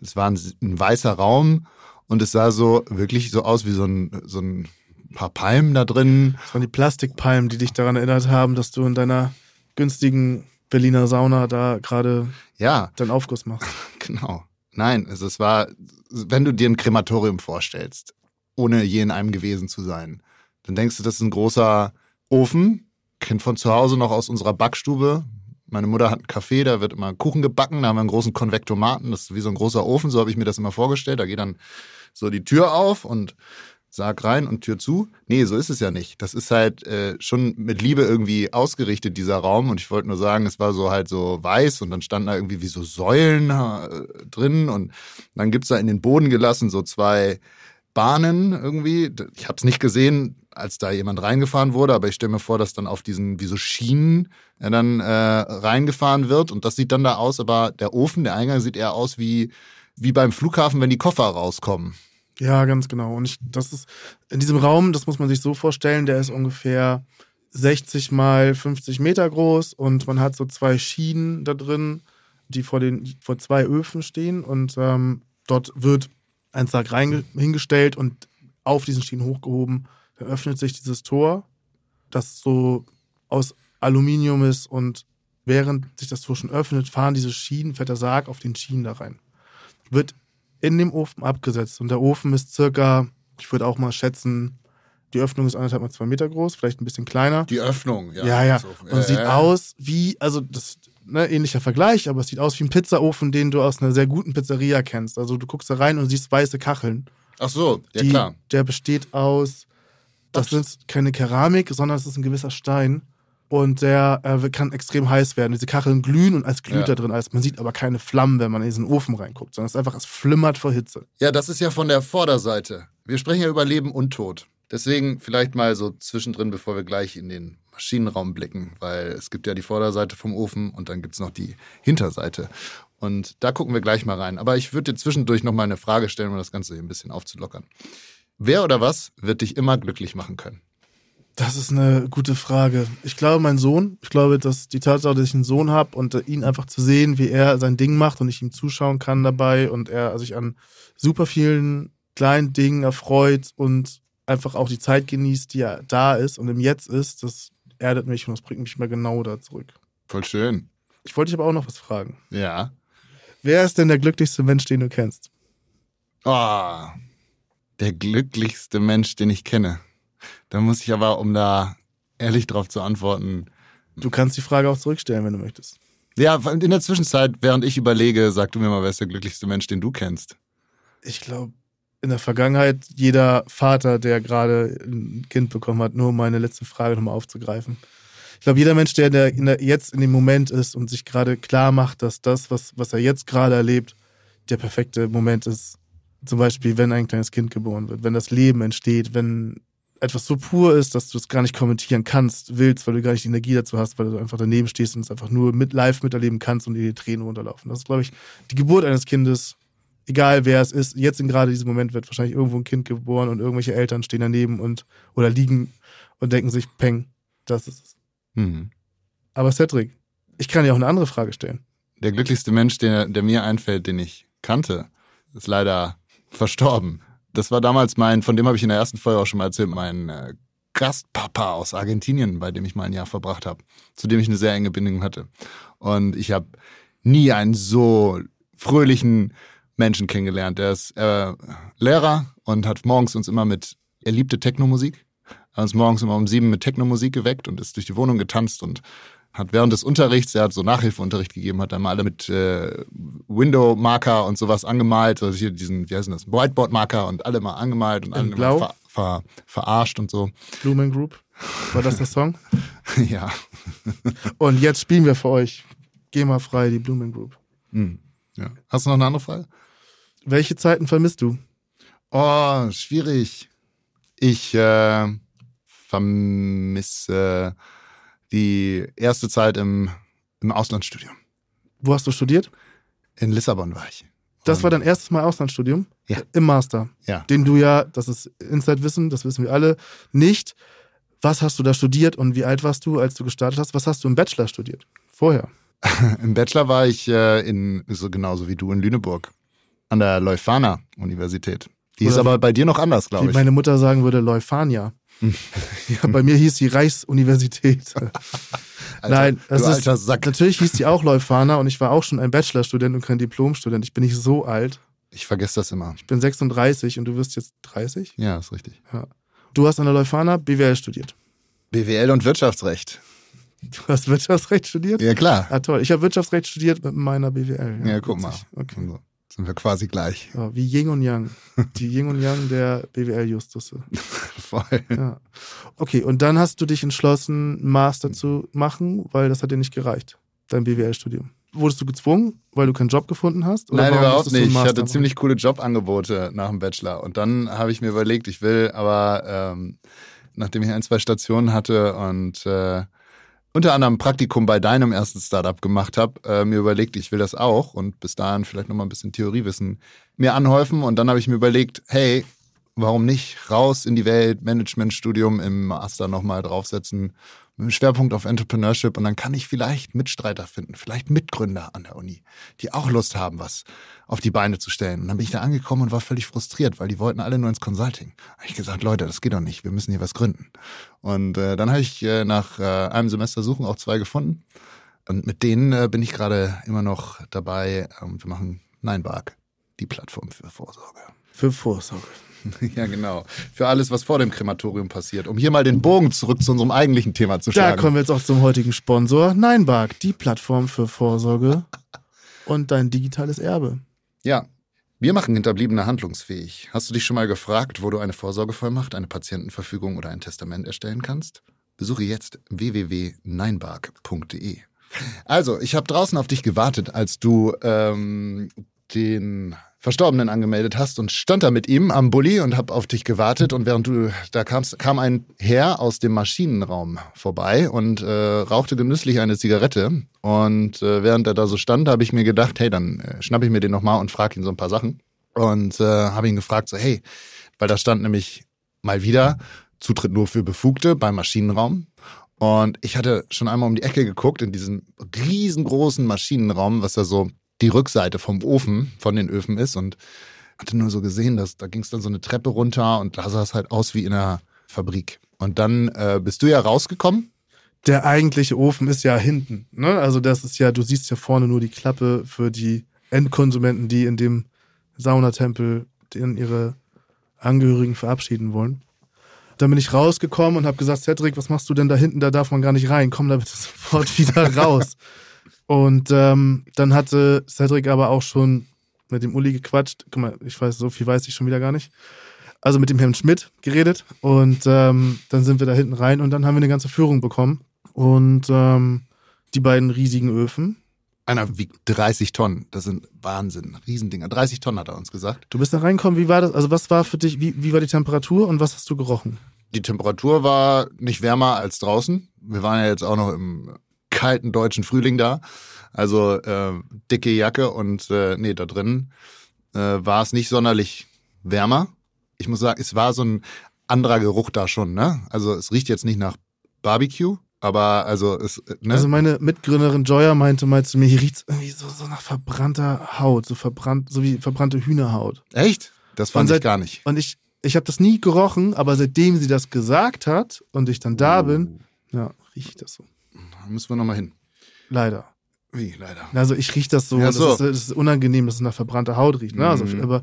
das war ein, ein weißer Raum und es sah so wirklich so aus wie so ein, so ein paar Palmen da drin. Das waren die Plastikpalmen, die dich daran erinnert haben, dass du in deiner günstigen Berliner Sauna da gerade ja. deinen Aufguss machst. Genau. Nein, also es war, wenn du dir ein Krematorium vorstellst, ohne je in einem gewesen zu sein, dann denkst du, das ist ein großer Ofen, kennt von zu Hause noch aus unserer Backstube. Meine Mutter hat einen Café, da wird immer Kuchen gebacken, da haben wir einen großen Konvektomaten, das ist wie so ein großer Ofen, so habe ich mir das immer vorgestellt. Da geht dann so die Tür auf und Sarg rein und Tür zu. Nee, so ist es ja nicht. Das ist halt äh, schon mit Liebe irgendwie ausgerichtet, dieser Raum. Und ich wollte nur sagen, es war so halt so weiß und dann standen da irgendwie wie so Säulen äh, drin. Und dann gibt's da in den Boden gelassen so zwei Bahnen irgendwie. Ich habe es nicht gesehen, als da jemand reingefahren wurde, aber ich stelle mir vor, dass dann auf diesen, wie so Schienen er dann äh, reingefahren wird. Und das sieht dann da aus, aber der Ofen, der Eingang sieht eher aus wie, wie beim Flughafen, wenn die Koffer rauskommen. Ja, ganz genau. Und ich, das ist in diesem Raum, das muss man sich so vorstellen, der ist ungefähr 60 mal 50 Meter groß und man hat so zwei Schienen da drin, die vor den vor zwei Öfen stehen und ähm, dort wird ein Sarg hingestellt und auf diesen Schienen hochgehoben. Dann öffnet sich dieses Tor, das so aus Aluminium ist und während sich das Tor schon öffnet, fahren diese Schienen, fährt der Sarg auf den Schienen da rein. Wird in dem Ofen abgesetzt. Und der Ofen ist circa, ich würde auch mal schätzen, die Öffnung ist anderthalb mal zwei Meter groß, vielleicht ein bisschen kleiner. Die Öffnung, ja. Ja, ja. Und äh, sieht aus wie, also das ne, ähnlicher Vergleich, aber es sieht aus wie ein Pizzaofen, den du aus einer sehr guten Pizzeria kennst. Also du guckst da rein und siehst weiße Kacheln. Ach so, ja die, klar. Der besteht aus, das ist keine Keramik, sondern es ist ein gewisser Stein. Und der äh, kann extrem heiß werden. Diese Kacheln glühen und als glüht Ja. da drin alles. Man sieht aber keine Flammen, wenn man in diesen Ofen reinguckt, sondern es ist einfach, es flimmert vor Hitze. Ja, das ist ja von der Vorderseite. Wir sprechen ja über Leben und Tod. Deswegen vielleicht mal so zwischendrin, bevor wir gleich in den Maschinenraum blicken, weil es gibt ja die Vorderseite vom Ofen und dann gibt's noch die Hinterseite. Und da gucken wir gleich mal rein. Aber ich würde dir zwischendurch noch mal eine Frage stellen, um das Ganze hier ein bisschen aufzulockern. Wer oder was wird dich immer glücklich machen können? Das ist eine gute Frage. Ich glaube, mein Sohn, ich glaube, dass die Tatsache, dass ich einen Sohn habe und äh, ihn einfach zu sehen, wie er sein Ding macht und ich ihm zuschauen kann dabei und er sich an super vielen kleinen Dingen erfreut und einfach auch die Zeit genießt, die er da ist und im Jetzt ist, das erdet mich und das bringt mich mal genau da zurück. Voll schön. Ich wollte dich aber auch noch was fragen. Ja. Wer ist denn der glücklichste Mensch, den du kennst? Oh, der glücklichste Mensch, den ich kenne. Da muss ich aber, um da ehrlich drauf zu antworten, Du kannst die Frage auch zurückstellen, wenn du möchtest. Ja, in der Zwischenzeit, während ich überlege, sag du mir mal, wer ist der glücklichste Mensch, den du kennst? Ich glaube, in der Vergangenheit jeder Vater, der gerade ein Kind bekommen hat, nur um meine letzte Frage nochmal aufzugreifen. Ich glaube, jeder Mensch, der, der, in der jetzt in dem Moment ist und sich gerade klar macht, dass das, was, was er jetzt gerade erlebt, der perfekte Moment ist. Zum Beispiel, wenn ein kleines Kind geboren wird, wenn das Leben entsteht, wenn etwas so pur ist, dass du es gar nicht kommentieren kannst, willst, weil du gar nicht die Energie dazu hast, weil du einfach daneben stehst und es einfach nur mit live miterleben kannst und dir die Tränen runterlaufen. Das ist, glaube ich, die Geburt eines Kindes, egal wer es ist, jetzt in gerade diesem Moment wird wahrscheinlich irgendwo ein Kind geboren und irgendwelche Eltern stehen daneben und oder liegen und denken sich, Peng, das ist es. Mhm. Aber Cedric, ich kann dir auch eine andere Frage stellen. Der glücklichste Mensch, der, der mir einfällt, den ich kannte, ist leider verstorben. Das war damals mein, von dem habe ich in der ersten Folge auch schon mal erzählt, mein äh, Gastpapa aus Argentinien, bei dem ich mal ein Jahr verbracht habe, zu dem ich eine sehr enge Bindung hatte. Und ich habe nie einen so fröhlichen Menschen kennengelernt. Der ist äh, Lehrer und hat morgens uns immer mit, er liebte Technomusik, hat uns morgens immer um sieben mit Technomusik geweckt und ist durch die Wohnung getanzt und hat während des Unterrichts, er hat so Nachhilfeunterricht gegeben, hat dann mal alle mit äh, Window-Marker und sowas angemalt, also hier diesen, wie heißt denn das, Whiteboard-Marker und alle mal angemalt und In alle Blau? ver, ver, verarscht und so. Blumen Group, war das der Song? ja. Und jetzt spielen wir für euch Geh mal frei, die Blumen Group. Hm. ja. Hast du noch eine andere Frage? Welche Zeiten vermisst du? Oh, schwierig. Ich äh, vermisse die erste Zeit im, im Auslandsstudium. Wo hast du studiert? In Lissabon war ich. Das war dein erstes Mal Auslandsstudium? Ja. Im Master. Ja. Den du ja, das ist Inside-Wissen, das wissen wir alle, nicht. Was hast du da studiert und wie alt warst du, als du gestartet hast? Was hast du im Bachelor studiert? Vorher. Im Bachelor war ich äh, in, so genauso wie du in Lüneburg. An der Leuphana Universität. Die ist Oder aber bei dir noch anders, Wie glaube ich. meine Mutter sagen würde, Leuphania. ja, bei mir hieß die Reichsuniversität. Alter, Nein, du es ist, natürlich hieß die auch Leuphana und ich war auch schon ein Bachelorstudent und kein Diplomstudent. Ich bin nicht so alt. Ich vergesse das immer. Ich bin 36 und du wirst jetzt 30. Ja, ist richtig. Du hast an der Leuphana BWL studiert. BWL und Wirtschaftsrecht. Du hast Wirtschaftsrecht studiert? Ja, klar. Ah, toll. Ich habe Wirtschaftsrecht studiert mit meiner BWL. Ja, guck mal. Okay. Also, sind wir quasi gleich. Ja, wie Yin und Yang. Die Yin und Yang der BWL-Justusse. Voll. Ja. Okay, und dann hast du dich entschlossen, einen Master zu machen, weil das hat dir nicht gereicht, dein BWL-Studium. Wurdest du gezwungen, weil du keinen Job gefunden hast? Oder Nein, überhaupt nicht. Ich hatte ziemlich coole Jobangebote nach dem Bachelor. Und dann habe ich mir überlegt, ich will aber, ähm, nachdem ich ein, zwei Stationen hatte und äh, unter anderem ein Praktikum bei deinem ersten Startup gemacht habe, äh, mir überlegt, ich will das auch und bis dahin vielleicht nochmal ein bisschen Theoriewissen mir anhäufen. Und dann habe ich mir überlegt, hey, warum nicht raus in die Welt, Managementstudium im Master nochmal draufsetzen, mit dem Schwerpunkt auf Entrepreneurship und dann kann ich vielleicht Mitstreiter finden, vielleicht Mitgründer an der Uni, die auch Lust haben, was auf die Beine zu stellen. Und dann bin ich da angekommen und war völlig frustriert, weil die wollten alle nur ins Consulting. Da habe ich gesagt, Leute, das geht doch nicht, wir müssen hier was gründen. Und äh, dann habe ich äh, nach äh, einem Semester Suchen auch zwei gefunden. Und mit denen äh, bin ich gerade immer noch dabei. Ähm, wir machen Ninebark, die Plattform für Vorsorge. Für Vorsorge. Ja, genau. Für alles, was vor dem Krematorium passiert. Um hier mal den Bogen zurück zu unserem eigentlichen Thema zu Da schlagen. kommen wir jetzt auch zum heutigen Sponsor. Neinbark, die Plattform für Vorsorge und dein digitales Erbe. Ja. Wir machen Hinterbliebene handlungsfähig. Hast du dich schon mal gefragt, wo du eine Vorsorgevollmacht, eine Patientenverfügung oder ein Testament erstellen kannst? Besuche jetzt www.neinbark.de. Also, ich habe draußen auf dich gewartet, als du ähm, den Verstorbenen angemeldet hast und stand da mit ihm am Bulli und habe auf dich gewartet. Und während du da kamst, kam ein Herr aus dem Maschinenraum vorbei und äh, rauchte genüsslich eine Zigarette. Und äh, während er da so stand, habe ich mir gedacht, hey, dann äh, schnapp ich mir den nochmal und frage ihn so ein paar Sachen. Und äh, habe ihn gefragt so, hey, weil da stand nämlich mal wieder Zutritt nur für Befugte beim Maschinenraum. Und ich hatte schon einmal um die Ecke geguckt in diesem riesengroßen Maschinenraum, was da so die Rückseite vom Ofen, von den Öfen ist und hatte nur so gesehen, dass da ging es dann so eine Treppe runter und da sah es halt aus wie in einer Fabrik. Und dann äh, bist du ja rausgekommen. Der eigentliche Ofen ist ja hinten. Ne? Also das ist ja, du siehst ja vorne nur die Klappe für die Endkonsumenten, die in dem Saunatempel ihre Angehörigen verabschieden wollen. Dann bin ich rausgekommen und habe gesagt, Cedric, was machst du denn da hinten? Da darf man gar nicht rein. Komm da bitte sofort wieder raus. Und ähm, dann hatte Cedric aber auch schon mit dem Uli gequatscht. Guck mal, ich weiß, so viel weiß ich schon wieder gar nicht. Also mit dem Herrn Schmidt geredet und ähm, dann sind wir da hinten rein und dann haben wir eine ganze Führung bekommen. Und ähm, die beiden riesigen Öfen. Einer wiegt 30 Tonnen. Das sind Wahnsinn. Riesendinger. 30 Tonnen hat er uns gesagt. Du bist da reingekommen. Wie war das? Also was war für dich, wie, wie war die Temperatur und was hast du gerochen? Die Temperatur war nicht wärmer als draußen. Wir waren ja jetzt auch noch im kalten deutschen Frühling da. Also äh, dicke Jacke und äh, nee, da drin äh, war es nicht sonderlich wärmer. Ich muss sagen, es war so ein anderer Geruch da schon, ne? Also es riecht jetzt nicht nach Barbecue, aber also es. Ne? Also meine Mitgründerin Joya meinte mal zu mir, hier riecht irgendwie so, so nach verbrannter Haut, so verbrannt, so wie verbrannte Hühnerhaut. Echt? Das fand seit, ich gar nicht. Und ich, ich habe das nie gerochen, aber seitdem sie das gesagt hat und ich dann da Oh. bin, ja, riecht das so. Da müssen wir nochmal hin. Leider. Wie, leider. Also ich rieche das so, Ja, das, so. Ist, das ist unangenehm, dass es nach verbrannter Haut riecht. Ne? Also, Mhm. aber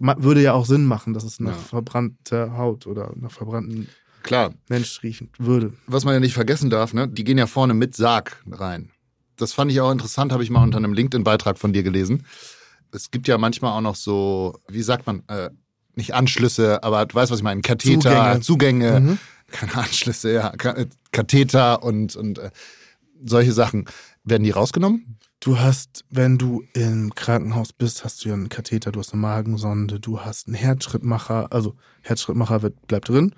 würde ja auch Sinn machen, dass es nach Ja. verbrannter Haut oder nach verbrannten Klar, Mensch riechen würde. was man ja nicht vergessen darf, ne? Die gehen ja vorne mit Sarg rein. Das fand ich auch interessant, habe ich mal unter einem LinkedIn-Beitrag von dir gelesen. Es gibt ja manchmal auch noch so, wie sagt man, äh, nicht Anschlüsse, aber du weißt, was ich meine, Katheter, Zugänge. Zugänge, Mhm. Keine Anschlüsse, ja, äh, Katheter und, und äh, solche Sachen. Werden die rausgenommen? Du hast, wenn du im Krankenhaus bist, hast du ja einen Katheter, du hast eine Magensonde, du hast einen Herzschrittmacher, also Herzschrittmacher wird, bleibt drin.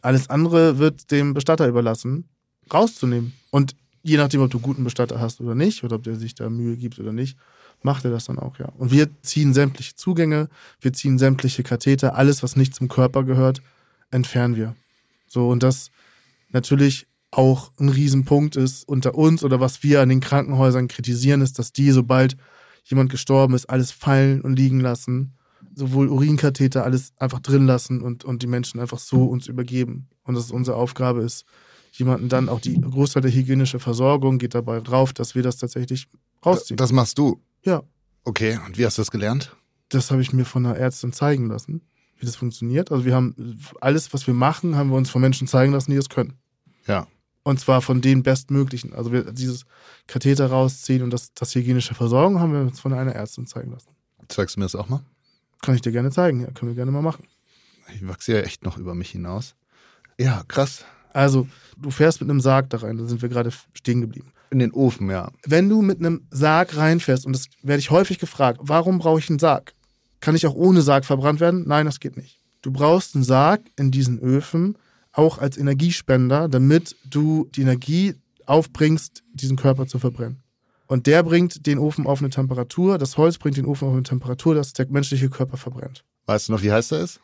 Alles andere wird dem Bestatter überlassen, rauszunehmen. Und je nachdem, ob du guten Bestatter hast oder nicht, oder ob der sich da Mühe gibt oder nicht, macht er das dann auch, ja. Und wir ziehen sämtliche Zugänge, wir ziehen sämtliche Katheter, alles, was nicht zum Körper gehört, entfernen wir. So, und das natürlich auch ein Riesenpunkt ist unter uns oder was wir an den Krankenhäusern kritisieren, ist, dass die, sobald jemand gestorben ist, alles fallen und liegen lassen, sowohl Urinkatheter, alles einfach drin lassen und, und die Menschen einfach so uns übergeben. Und dass es unsere Aufgabe ist, jemanden dann auch die Großteil der hygienische Versorgung geht dabei drauf, dass wir das tatsächlich rausziehen. Das machst du. ja, Okay, und wie hast du das gelernt? das habe ich mir von einer Ärztin zeigen lassen, wie das funktioniert. Also wir haben alles, was wir machen, haben wir uns von Menschen zeigen lassen, die das können. Ja. Und zwar von den bestmöglichen. Also wir dieses Katheter rausziehen und das, das hygienische Versorgung haben wir uns von einer Ärztin zeigen lassen. Zeigst du mir das auch mal? Kann ich dir gerne zeigen, ja, können wir gerne mal machen. Ich wachse ja echt noch über mich hinaus. Ja, krass. Also, du fährst mit einem Sarg da rein, da sind wir gerade stehen geblieben. In den Ofen, ja. Wenn du mit einem Sarg reinfährst, und das werde ich häufig gefragt, warum brauche ich einen Sarg? Kann ich auch ohne Sarg verbrannt werden? Nein, das geht nicht. Du brauchst einen Sarg in diesen Öfen auch als Energiespender, damit du die Energie aufbringst, diesen Körper zu verbrennen. Und der bringt den Ofen auf eine Temperatur, das Holz bringt den Ofen auf eine Temperatur, dass der menschliche Körper verbrennt. Weißt du noch, wie heiß der ist?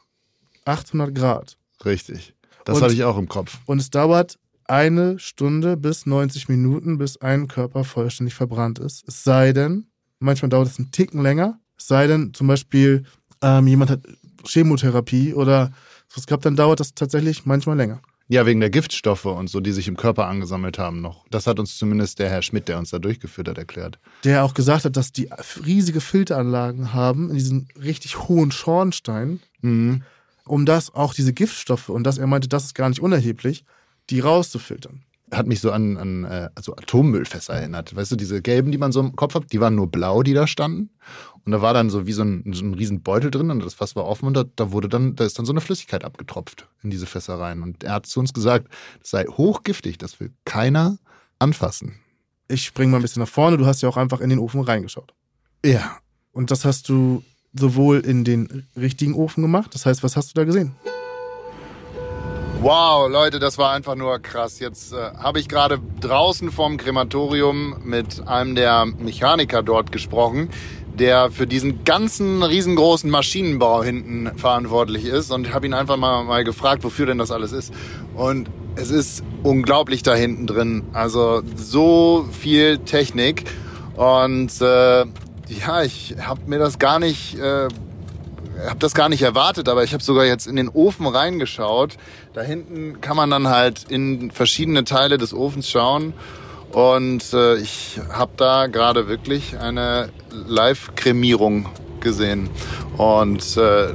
800 Grad. Richtig. Das Und- habe ich auch im Kopf. Und es dauert eine Stunde bis 90 Minuten, bis ein Körper vollständig verbrannt ist. Es sei denn, manchmal dauert es einen Ticken länger. Es sei denn, zum Beispiel, ähm, jemand hat Chemotherapie oder was gehabt, dann dauert das tatsächlich manchmal länger. Ja, wegen der Giftstoffe und so, die sich im Körper angesammelt haben noch. Das hat uns zumindest der Herr Schmidt, der uns da durchgeführt hat, erklärt. Der auch gesagt hat, dass die riesige Filteranlagen haben in diesen richtig hohen Schornsteinen, Mhm. um das auch diese Giftstoffe, und das er meinte, das ist gar nicht unerheblich, die rauszufiltern. Hat mich so an, an äh, also Atommüllfässer erinnert. Weißt du, diese gelben, die man so im Kopf hat, die waren nur blau, die da standen. Und da war dann so wie so ein, so ein riesen Beutel drin und das Fass war offen und da, da wurde dann, da ist dann so eine Flüssigkeit abgetropft in diese Fässer rein. Und er hat zu uns gesagt, das sei hochgiftig, das will keiner anfassen. Ich spring mal ein bisschen nach vorne. Du hast ja auch einfach in den Ofen reingeschaut. Ja. Und das hast du sowohl in den richtigen Ofen gemacht. Das heißt, was hast du da gesehen? Wow, Leute, das war einfach nur krass. Jetzt äh, habe ich gerade draußen vom Krematorium mit einem der Mechaniker dort gesprochen, der für diesen ganzen riesengroßen Maschinenbau hinten verantwortlich ist und habe ihn einfach mal, mal gefragt, wofür denn das alles ist. Und es ist unglaublich da hinten drin. Also so viel Technik und äh, ja, ich habe mir das gar nicht äh, habe das gar nicht erwartet, aber ich habe sogar jetzt in den Ofen reingeschaut. Da hinten kann man dann halt in verschiedene Teile des Ofens schauen. Und äh, ich habe da gerade wirklich eine Live-Kremierung gesehen. Und äh,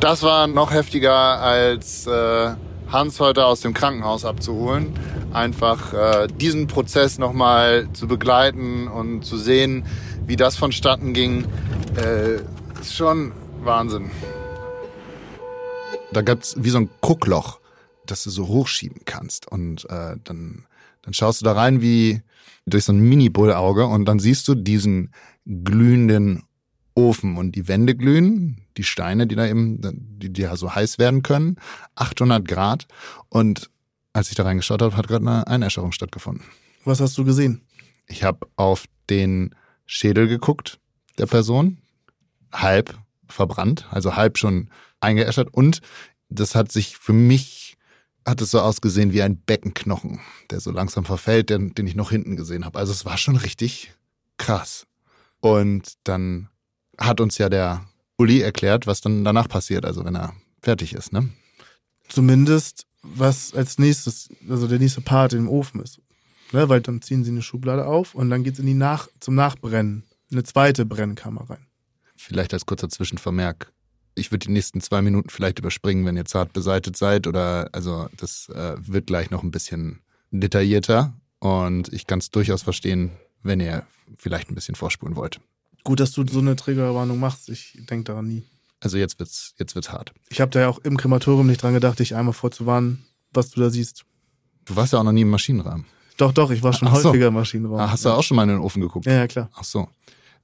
das war noch heftiger als äh, Hans heute aus dem Krankenhaus abzuholen. Einfach äh, diesen Prozess nochmal zu begleiten und zu sehen, wie das vonstatten ging, äh, ist schon Wahnsinn. Da gab's wie so ein Guckloch, das du so hochschieben kannst. Und äh, dann, dann schaust du da rein wie durch so ein Mini-Bullauge und dann siehst du diesen glühenden Ofen und die Wände glühen, die Steine, die da eben, die, die ja so heiß werden können, 800 Grad. Und als ich da reingeschaut habe, hat gerade eine Einäscherung stattgefunden. Was hast du gesehen? Ich habe auf den Schädel geguckt der Person, halb verbrannt, also halb schon eingeäschert. Und das hat sich für mich, hat es so ausgesehen wie ein Beckenknochen, der so langsam verfällt, den, den ich noch hinten gesehen habe. Also es war schon richtig krass. Und dann hat uns ja der Uli erklärt, was dann danach passiert, also wenn er fertig ist, ne? Zumindest, was als nächstes, also der nächste Part im Ofen ist. Ne? Weil dann ziehen sie eine Schublade auf und dann geht's in die Nach zum Nachbrennen. Eine zweite Brennkammer rein. Vielleicht als kurzer Zwischenvermerk. Ich würde die nächsten zwei Minuten vielleicht überspringen, wenn ihr zart beseitet seid. Oder also das äh, wird gleich noch ein bisschen detaillierter. Und ich kann es durchaus verstehen, wenn ihr vielleicht ein bisschen vorspulen wollt. Gut, dass du so eine Triggerwarnung machst. Ich denke daran nie. Also jetzt wird's, jetzt wird's hart. Ich habe da ja auch im Krematorium nicht dran gedacht, dich einmal vorzuwarnen, was du da siehst. Du warst ja auch noch nie im Maschinenraum. Doch, doch, ich war schon Ach so. häufiger im Maschinenraum. Ah, hast du auch schon mal in den Ofen geguckt? Ja, ja, klar. Ach so.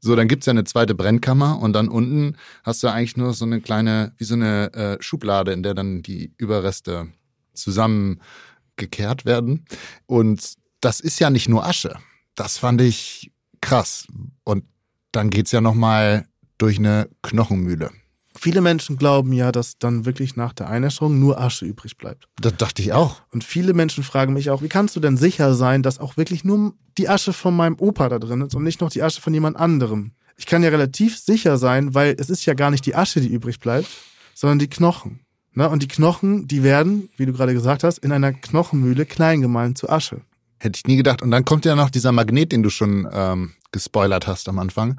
So, dann gibt's ja eine zweite Brennkammer und dann unten hast du eigentlich nur so eine kleine, wie so eine äh, Schublade, in der dann die Überreste zusammengekehrt werden. Und das ist ja nicht nur Asche. Das fand ich krass. Und dann geht's ja nochmal durch eine Knochenmühle. Viele Menschen glauben ja, dass dann wirklich nach der Einäscherung nur Asche übrig bleibt. Das dachte ich auch. Und viele Menschen fragen mich auch, wie kannst du denn sicher sein, dass auch wirklich nur die Asche von meinem Opa da drin ist und nicht noch die Asche von jemand anderem? Ich kann ja relativ sicher sein, weil es ist ja gar nicht die Asche, die übrig bleibt, sondern die Knochen. Und die Knochen, die werden, wie du gerade gesagt hast, in einer Knochenmühle klein gemahlen zu Asche. Hätte ich nie gedacht. Und dann kommt ja noch dieser Magnet, den du schon ähm, gespoilert hast am Anfang,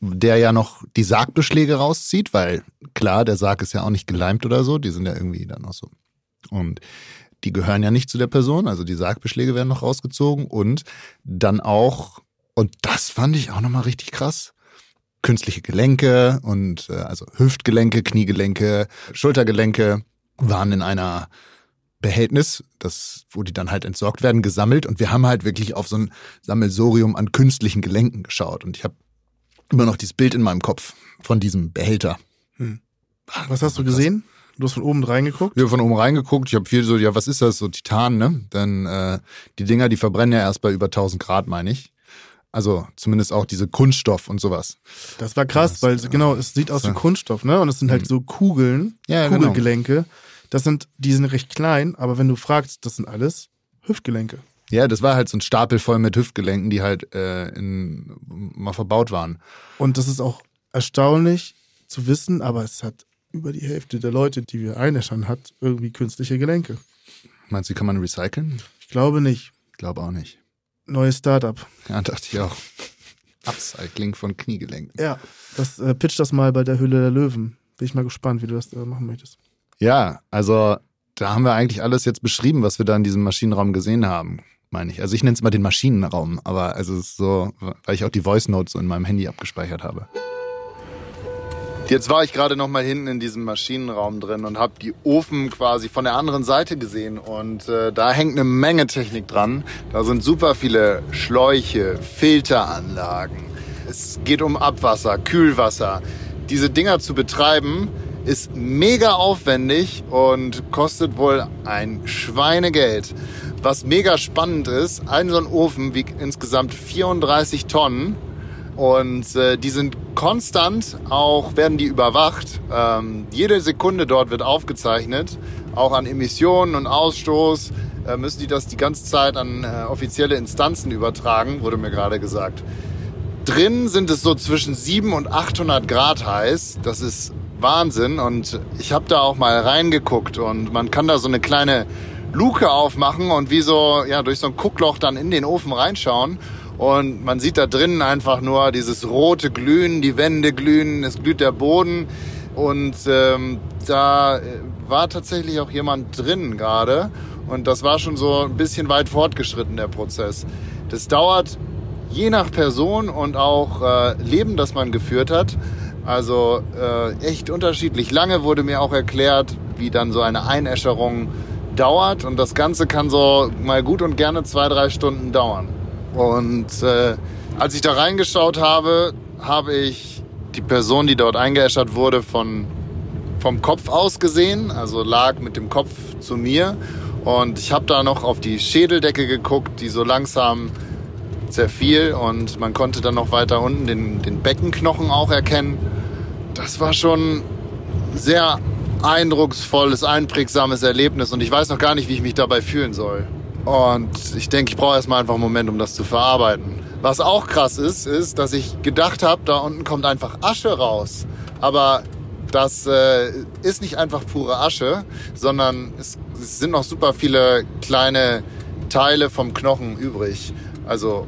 der ja noch die Sargbeschläge rauszieht, weil klar, der Sarg ist ja auch nicht geleimt oder so, die sind ja irgendwie dann noch so. Und die gehören ja nicht zu der Person, also die Sargbeschläge werden noch rausgezogen und dann auch, und das fand ich auch nochmal richtig krass, künstliche Gelenke und äh, also Hüftgelenke, Kniegelenke, Schultergelenke waren in einer Behältnis, das, wo die dann halt entsorgt werden, gesammelt und wir haben halt wirklich auf so ein Sammelsorium an künstlichen Gelenken geschaut und ich habe immer noch dieses Bild in meinem Kopf von diesem Behälter. Was hast du gesehen? Du hast von oben reingeguckt? Ich habe von oben reingeguckt, ich habe viel so, ja, was ist das, so Titan, ne? Denn äh, die Dinger, die verbrennen ja erst bei über 1000 Grad, meine ich. Also zumindest auch diese Kunststoff und sowas. Das war krass, Das, weil genau, es sieht aus wie. Kunststoff, ne? Und es sind halt so Kugeln, Ja, genau. Kugelgelenke. Das sind, die sind recht klein, aber wenn du fragst, das sind alles Hüftgelenke. Ja, das war halt so ein Stapel voll mit Hüftgelenken, die halt äh, in, mal verbaut waren. Und das ist auch erstaunlich zu wissen, aber es hat über die Hälfte der Leute, die wir einäschern, hat irgendwie künstliche Gelenke. Meinst du, die kann man recyceln? Ich glaube nicht. Ich glaube auch nicht. Neues Startup. Ja, dachte ich auch. Upcycling von Kniegelenken. Ja. Das äh, pitch das mal bei der Hülle der Löwen. Bin ich mal gespannt, wie du das äh, machen möchtest. Ja, also da haben wir eigentlich alles jetzt beschrieben, was wir da in diesem Maschinenraum gesehen haben. Meine ich. Also ich nenne es mal den Maschinenraum, aber also so, weil ich auch die Voice Notes in meinem Handy abgespeichert habe. Jetzt war ich gerade noch mal hinten in diesem Maschinenraum drin und habe die Ofen quasi von der anderen Seite gesehen und äh, da hängt eine Menge Technik dran. Da sind super viele Schläuche, Filteranlagen. Es geht um Abwasser, Kühlwasser. Diese Dinger zu betreiben ist mega aufwendig und kostet wohl ein Schweinegeld. Was mega spannend ist, ein so ein Ofen wiegt insgesamt 34 Tonnen und äh, die sind konstant, auch werden die überwacht. Ähm, jede Sekunde dort wird aufgezeichnet, auch an Emissionen und Ausstoß. Äh, müssen die das die ganze Zeit an äh, offizielle Instanzen übertragen, wurde mir gerade gesagt. Drin sind es so zwischen 700 und 800 Grad heiß. Das ist Wahnsinn. Und ich habe da auch mal reingeguckt und man kann da so eine kleine Luke aufmachen und wie so ja durch so ein Guckloch dann in den Ofen reinschauen. Und man sieht da drinnen einfach nur dieses rote Glühen, die Wände glühen, es glüht der Boden. Und ähm, da äh, war tatsächlich auch jemand drin gerade. Und das war schon so ein bisschen weit fortgeschritten, der Prozess. Das dauert je nach Person und auch äh, Leben, das man geführt hat. Also äh, echt unterschiedlich. Lange wurde mir auch erklärt, wie dann so eine Einäscherung dauert. Und das Ganze kann so mal gut und gerne zwei, drei Stunden dauern. Und äh, als ich da reingeschaut habe, habe ich die Person, die dort eingeäschert wurde, von, vom Kopf aus gesehen, also lag mit dem Kopf zu mir. Und ich habe da noch auf die Schädeldecke geguckt, die so langsam zerfiel und man konnte dann noch weiter unten den, den Beckenknochen auch erkennen. Das war schon sehr eindrucksvolles, einprägsames Erlebnis und ich weiß noch gar nicht, wie ich mich dabei fühlen soll. Und ich denke, ich brauche erstmal einfach einen Moment, um das zu verarbeiten. Was auch krass ist, ist, dass ich gedacht habe, da unten kommt einfach Asche raus. Aber das äh, ist nicht einfach pure Asche, sondern es, es sind noch super viele kleine Teile vom Knochen übrig. Also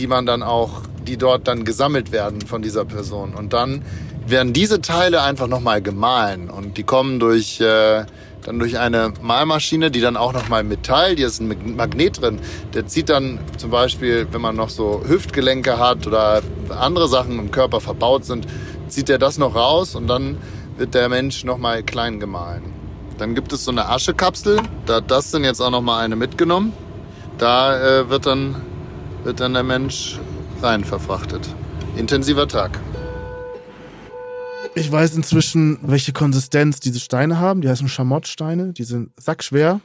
die man dann auch, die dort dann gesammelt werden von dieser Person. Und dann werden diese Teile einfach nochmal gemahlen und die kommen durch äh, dann durch eine Malmaschine, die dann auch nochmal Metall, die ist ein Magnet drin, der zieht dann zum Beispiel, wenn man noch so Hüftgelenke hat oder andere Sachen im Körper verbaut sind, zieht er das noch raus und dann wird der Mensch nochmal klein gemahlen. Dann gibt es so eine Aschekapsel, da hat das dann jetzt auch nochmal eine mitgenommen. Da äh, wird, dann, wird dann der Mensch rein verfrachtet. Intensiver Tag. Ich weiß inzwischen, welche Konsistenz diese Steine haben. Die heißen Schamottsteine. Die sind sackschwer.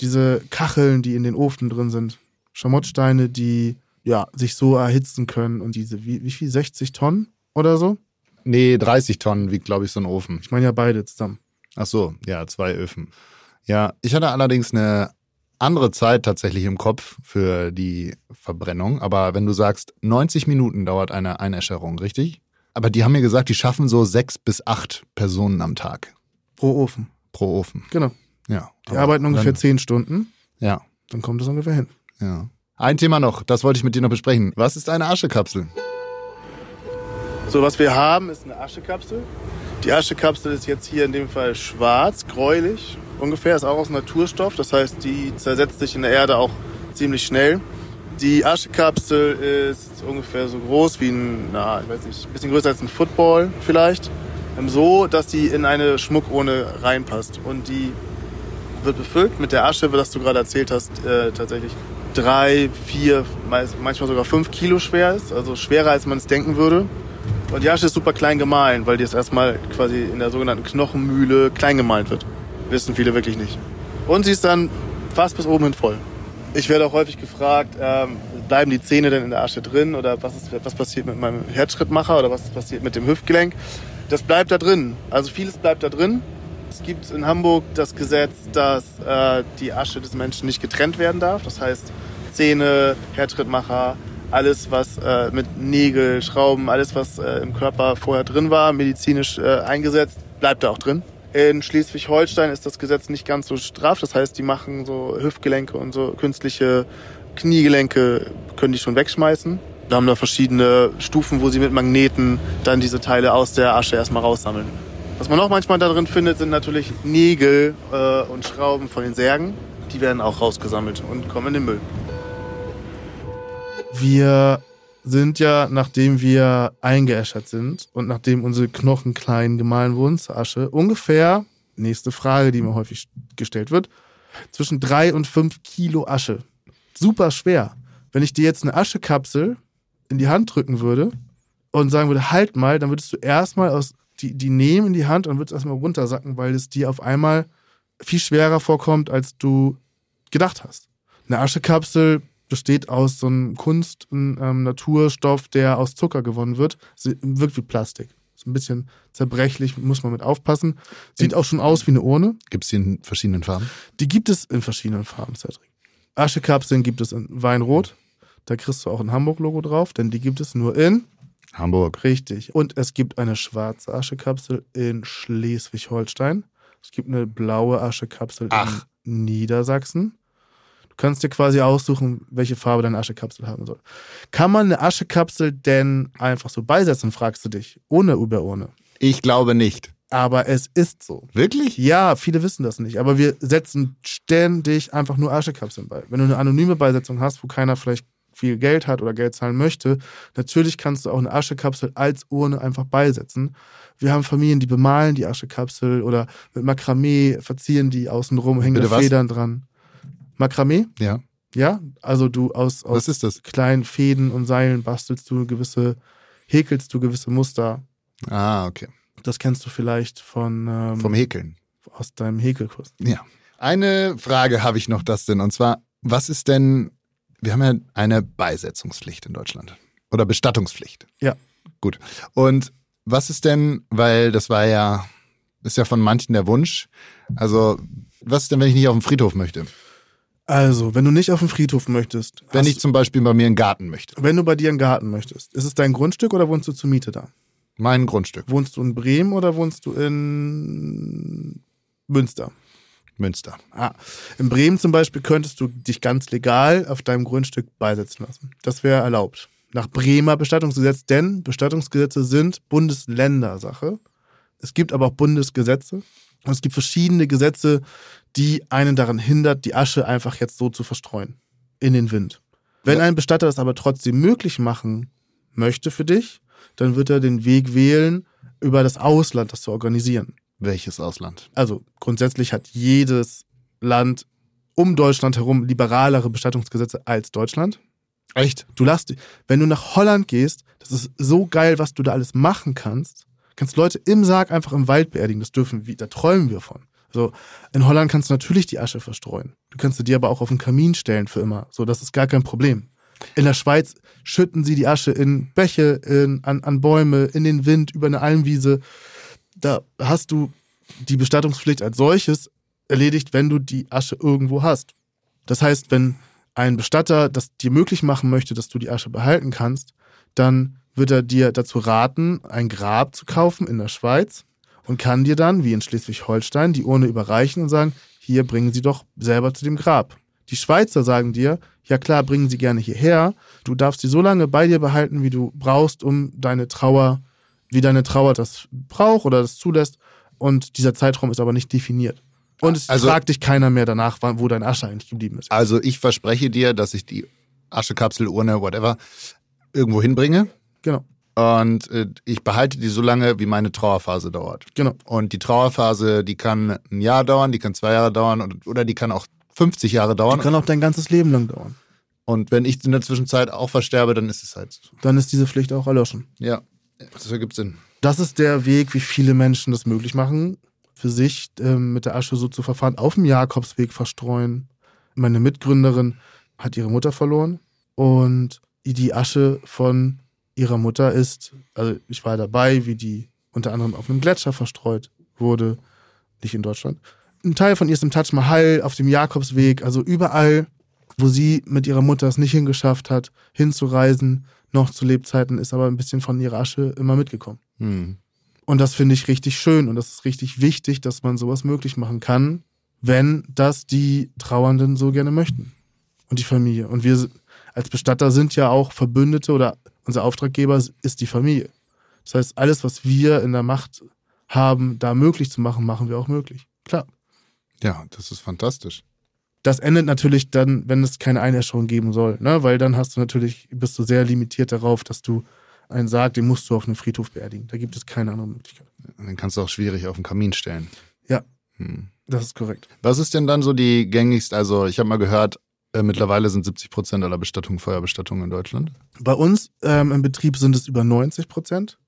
Diese Kacheln, die in den Ofen drin sind. Schamottsteine, die ja, sich so erhitzen können. Und diese, wie, wie viel? 60 Tonnen oder so? Nee, 30 Tonnen wiegt, glaube ich, so ein Ofen. Ich meine ja beide zusammen. Ach so, ja, zwei Öfen. Ja, ich hatte allerdings eine andere Zeit tatsächlich im Kopf für die Verbrennung. Aber wenn du sagst, 90 Minuten dauert eine Einäscherung, richtig? Aber die haben mir gesagt, die schaffen so sechs bis acht Personen am Tag. Pro Ofen. Pro Ofen. Genau. Ja. Die arbeiten ungefähr dann, zehn Stunden. Ja. Dann kommt es ungefähr hin. Ja. Ein Thema noch, das wollte ich mit dir noch besprechen. Was ist eine Aschekapsel? So, was wir haben, ist eine Aschekapsel. Die Aschekapsel ist jetzt hier in dem Fall schwarz, gräulich ungefähr, ist auch aus Naturstoff. Das heißt, die zersetzt sich in der Erde auch ziemlich schnell. Die Aschekapsel ist ungefähr so groß wie ein, na, ich weiß nicht, ein bisschen größer als ein Football vielleicht. Ähm, so, dass die in eine Schmuckurne reinpasst. Und die wird befüllt mit der Asche, was du gerade erzählt hast, äh, tatsächlich drei, vier, manchmal sogar fünf Kilo schwer ist. Also schwerer, als man es denken würde. Und die Asche ist super klein gemahlen, weil die jetzt erstmal quasi in der sogenannten Knochenmühle klein gemahlen wird. Wissen viele wirklich nicht. Und sie ist dann fast bis oben hin voll. Ich werde auch häufig gefragt, ähm, bleiben die Zähne denn in der Asche drin oder was, ist, was passiert mit meinem Herzschrittmacher oder was passiert mit dem Hüftgelenk? Das bleibt da drin. Also vieles bleibt da drin. Es gibt in Hamburg das Gesetz, dass äh, die Asche des Menschen nicht getrennt werden darf. Das heißt, Zähne, Herzschrittmacher, alles was äh, mit Nägel, Schrauben, alles was äh, im Körper vorher drin war, medizinisch äh, eingesetzt, bleibt da auch drin. In Schleswig-Holstein ist das Gesetz nicht ganz so straff. Das heißt, die machen so Hüftgelenke und so künstliche Kniegelenke, können die schon wegschmeißen. Da haben da verschiedene Stufen, wo sie mit Magneten dann diese Teile aus der Asche erstmal raussammeln. Was man auch manchmal da drin findet, sind natürlich Nägel äh, und Schrauben von den Särgen. Die werden auch rausgesammelt und kommen in den Müll. Wir sind ja, nachdem wir eingeäschert sind und nachdem unsere Knochen klein gemahlen wurden zur Asche, ungefähr, nächste Frage, die mir häufig gestellt wird, zwischen drei und fünf Kilo Asche. Super schwer. Wenn ich dir jetzt eine Aschekapsel in die Hand drücken würde und sagen würde, halt mal, dann würdest du erstmal aus die, die nehmen in die Hand und würdest erstmal runtersacken, weil es dir auf einmal viel schwerer vorkommt, als du gedacht hast. Eine Aschekapsel besteht aus so einem Kunst- ähm, Naturstoff, der aus Zucker gewonnen wird. Sie wirkt wie Plastik. Ist ein bisschen zerbrechlich, muss man mit aufpassen. Sieht auch schon aus wie eine Urne. Gibt es die in verschiedenen Farben? Die gibt es in verschiedenen Farben, Cedric. Aschekapseln gibt es in Weinrot. Da kriegst du auch ein Hamburg-Logo drauf, denn die gibt es nur in Hamburg. Richtig. Und es gibt eine schwarze Aschekapsel in Schleswig-Holstein. Es gibt eine blaue Aschekapsel Ach. in Niedersachsen. Du kannst dir quasi aussuchen, welche Farbe deine Aschekapsel haben soll. Kann man eine Aschekapsel denn einfach so beisetzen, fragst du dich, ohne Überurne? Ich glaube nicht. Aber es ist so. Wirklich? Ja, viele wissen das nicht, aber wir setzen ständig einfach nur Aschekapseln bei. Wenn du eine anonyme Beisetzung hast, wo keiner vielleicht viel Geld hat oder Geld zahlen möchte, natürlich kannst du auch eine Aschekapsel als Urne einfach beisetzen. Wir haben Familien, die bemalen die Aschekapsel oder mit Makramee verzieren die außenrum, hängen Bitte? Federn dran. Makramee? Ja. Ja, also du aus, aus Was ist das? kleinen Fäden und Seilen bastelst du gewisse, häkelst du gewisse Muster. Ah, okay. Das kennst du vielleicht von ähm, Vom Häkeln. aus deinem Häkelkurs. Ja. Eine Frage habe ich noch, das denn. Und zwar, was ist denn, wir haben ja eine Beisetzungspflicht in Deutschland. Oder Bestattungspflicht. Ja. Gut. Und was ist denn, weil das war ja, ist ja von manchen der Wunsch. Also, was ist denn, wenn ich nicht auf den Friedhof möchte? Also, wenn du nicht auf den Friedhof möchtest, Wenn ich zum Beispiel bei mir einen Garten möchte. wenn du bei dir einen Garten möchtest, ist es dein Grundstück oder wohnst du zur Miete da? Mein Grundstück. Wohnst du in Bremen oder wohnst du in Münster? Münster. Ah, in Bremen zum Beispiel könntest du dich ganz legal auf deinem Grundstück beisetzen lassen. Das wäre erlaubt. Nach Bremer Bestattungsgesetz, denn Bestattungsgesetze sind Bundesländersache. Es gibt aber auch Bundesgesetze. Und es gibt verschiedene Gesetze, die einen daran hindert, die Asche einfach jetzt so zu verstreuen. In den Wind. Wenn ein Bestatter das aber trotzdem möglich machen möchte für dich, dann wird er den Weg wählen, über das Ausland das zu organisieren. Welches Ausland? Also grundsätzlich hat jedes Land um Deutschland herum liberalere Bestattungsgesetze als Deutschland. Echt? Du lässt, wenn du nach Holland gehst, das ist so geil, was du da alles machen kannst. Kannst Leute im Sarg einfach im Wald beerdigen. Das dürfen wir, da träumen wir von. So, in Holland kannst du natürlich die Asche verstreuen. Du kannst sie dir aber auch auf den Kamin stellen für immer. So, das ist gar kein Problem. In der Schweiz schütten sie die Asche in Bäche, in, an, an Bäume, in den Wind, über eine Almwiese. Da hast du die Bestattungspflicht als solches erledigt, wenn du die Asche irgendwo hast. Das heißt, wenn ein Bestatter das dir möglich machen möchte, dass du die Asche behalten kannst, dann wird er dir dazu raten, ein Grab zu kaufen in der Schweiz und kann dir dann, wie in Schleswig-Holstein, die Urne überreichen und sagen, hier bringen Sie doch selber zu dem Grab. Die Schweizer sagen dir, ja klar, bringen Sie gerne hierher, du darfst sie so lange bei dir behalten, wie du brauchst, um deine Trauer, wie deine Trauer das braucht oder das zulässt und dieser Zeitraum ist aber nicht definiert. Und es Also- fragt dich keiner mehr danach, wo dein Asche eigentlich geblieben ist. Also ich verspreche dir, dass ich die Aschekapsel, Urne, whatever, irgendwo hinbringe. Genau, Und äh, ich behalte die so lange, wie meine Trauerphase dauert. genau. Und die Trauerphase, die kann ein Jahr dauern, die kann zwei Jahre dauern und, oder die kann auch 50 Jahre dauern. Die kann auch dein ganzes Leben lang dauern. Und wenn ich in der Zwischenzeit auch versterbe, dann ist es halt so. Dann ist diese Pflicht auch erloschen. Ja, das ergibt Sinn. Das ist der Weg, wie viele Menschen das möglich machen, für sich ähm, mit der Asche so zu verfahren, auf dem Jakobsweg verstreuen. Meine Mitgründerin hat ihre Mutter verloren und die Asche von ihrer Mutter ist, also ich war dabei, wie die unter anderem auf einem Gletscher verstreut wurde, nicht in Deutschland. Ein Teil von ihr ist im Taj Mahal, auf dem Jakobsweg, also überall, wo sie mit ihrer Mutter es nicht hingeschafft hat, hinzureisen, noch zu Lebzeiten, ist aber ein bisschen von ihrer Asche immer mitgekommen. Hm. Und das finde ich richtig schön und das ist richtig wichtig, dass man sowas möglich machen kann, wenn das die Trauernden so gerne möchten. Und die Familie. Und wir als Bestatter sind ja auch Verbündete oder unser Auftraggeber ist die Familie. Das heißt, alles, was wir in der Macht haben, da möglich zu machen, machen wir auch möglich. Klar. Ja, das ist fantastisch. Das endet natürlich dann, wenn es keine Einäscherung geben soll, ne? weil dann hast du natürlich, bist du sehr limitiert darauf, dass du einen Sarg, den musst du auf einem Friedhof beerdigen. Da gibt es keine andere Möglichkeit. Den kannst du auch schwierig auf den Kamin stellen. Ja, Hm. das ist korrekt. Was ist denn dann so die gängigste? Also, ich habe mal gehört, äh, mittlerweile sind 70 Prozent aller Bestattungen Feuerbestattungen in Deutschland. Bei uns ähm, im Betrieb sind es über 90 Prozent.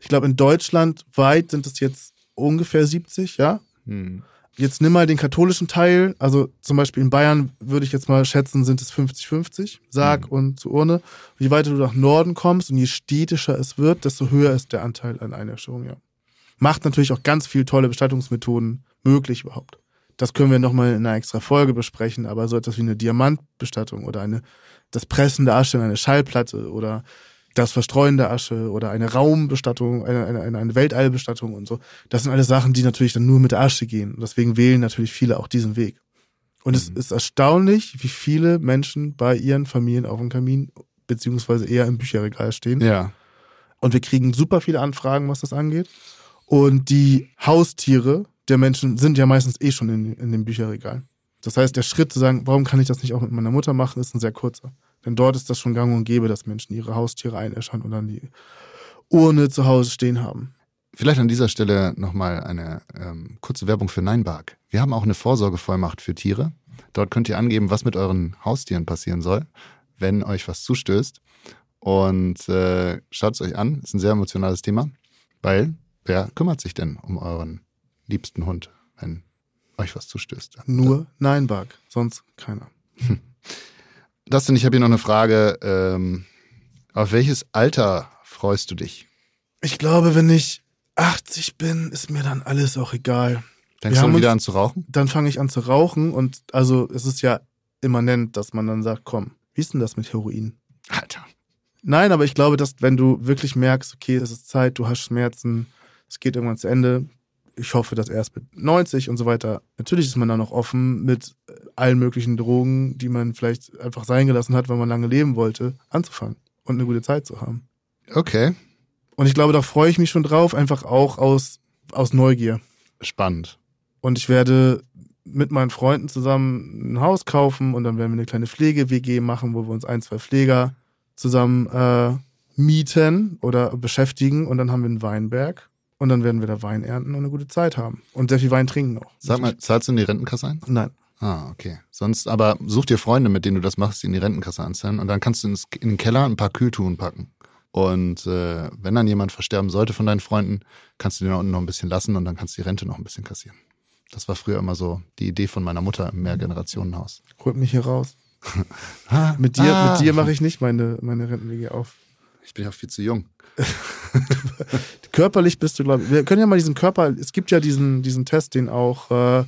Ich glaube, in Deutschland weit sind es jetzt ungefähr 70, ja. Hm. Jetzt nimm mal den katholischen Teil. Also zum Beispiel in Bayern würde ich jetzt mal schätzen, sind es 50-50, Sarg und zur Urne. Je weiter du nach Norden kommst und je städtischer es wird, desto höher ist der Anteil an Einäscherung, ja. Macht natürlich auch ganz viel tolle Bestattungsmethoden möglich überhaupt. Das können wir nochmal in einer extra Folge besprechen, aber so etwas wie eine Diamantbestattung oder eine, das Pressen der Asche in eine Schallplatte oder das Verstreuen der Asche oder eine Raumbestattung, eine, eine, eine- Weltallbestattung und so. Das sind alles Sachen, die natürlich dann nur mit der Asche gehen. Und deswegen wählen natürlich viele auch diesen Weg. Und es ist erstaunlich, wie viele Menschen bei ihren Familien auf dem Kamin beziehungsweise eher im Bücherregal stehen. Ja. Und wir kriegen super viele Anfragen, was das angeht. Und die Haustiere der Menschen sind ja meistens eh schon in, in dem Bücherregal. Das heißt, der Schritt zu sagen, warum kann ich das nicht auch mit meiner Mutter machen, ist ein sehr kurzer. Denn dort ist das schon gang und gäbe, dass Menschen ihre Haustiere einäschern und dann die Urne zu Hause stehen haben. Vielleicht an dieser Stelle nochmal eine ähm, kurze Werbung für Neinbark. Wir haben auch eine Vorsorgevollmacht für Tiere. Dort könnt ihr angeben, was mit euren Haustieren passieren soll, wenn euch was zustößt. Und äh, schaut es euch an, ist ein sehr emotionales Thema, weil wer kümmert sich denn um euren liebsten Hund, wenn euch was zustößt? Nur Neinbark, sonst keiner. Dustin, ich habe hier noch eine Frage. Ähm, auf welches Alter freust du dich? Ich glaube, wenn ich 80 bin, ist mir dann alles auch egal. Denkst Wir du wieder uns- an zu rauchen? Dann fange ich an zu rauchen und also es ist ja immanent, dass man dann sagt, komm, wie ist denn das mit Heroin? Alter. Nein, aber ich glaube, dass wenn du wirklich merkst, okay, es ist Zeit, du hast Schmerzen, es geht irgendwann zu Ende. Ich hoffe, dass erst mit 90 und so weiter. Natürlich ist man dann noch offen mit äh, allen möglichen Drogen, die man vielleicht einfach sein gelassen hat, weil man lange leben wollte, anzufangen und eine gute Zeit zu haben. Okay, Und ich glaube, da freue ich mich schon drauf, einfach auch aus, aus Neugier. spannend. Und ich werde mit meinen Freunden zusammen ein Haus kaufen und dann werden wir eine kleine Pflege-WG machen, wo wir uns ein, zwei Pfleger zusammen äh, mieten oder beschäftigen und dann haben wir einen Weinberg und dann werden wir da Wein ernten und eine gute Zeit haben und sehr viel Wein trinken noch. Sag mal, zahlst du in die Rentenkasse ein? Nein. Ah, okay. Sonst aber such dir Freunde, mit denen du das machst, die in die Rentenkasse anzahlen und dann kannst du ins, in den Keller ein paar Kühltouren packen. Und äh, wenn dann jemand versterben sollte von deinen Freunden, kannst du den da unten noch ein bisschen lassen und dann kannst du die Rente noch ein bisschen kassieren. Das war früher immer so die Idee von meiner Mutter im Mehrgenerationenhaus. Holt mich hier raus. Ah, Mit dir, ah. mit dir mache ich nicht meine, meine Renten-WG auf. Ich bin ja viel zu jung. Körperlich bist du, glaube ich. Wir können ja mal diesen Körper, es gibt ja diesen, diesen Test, den auch äh,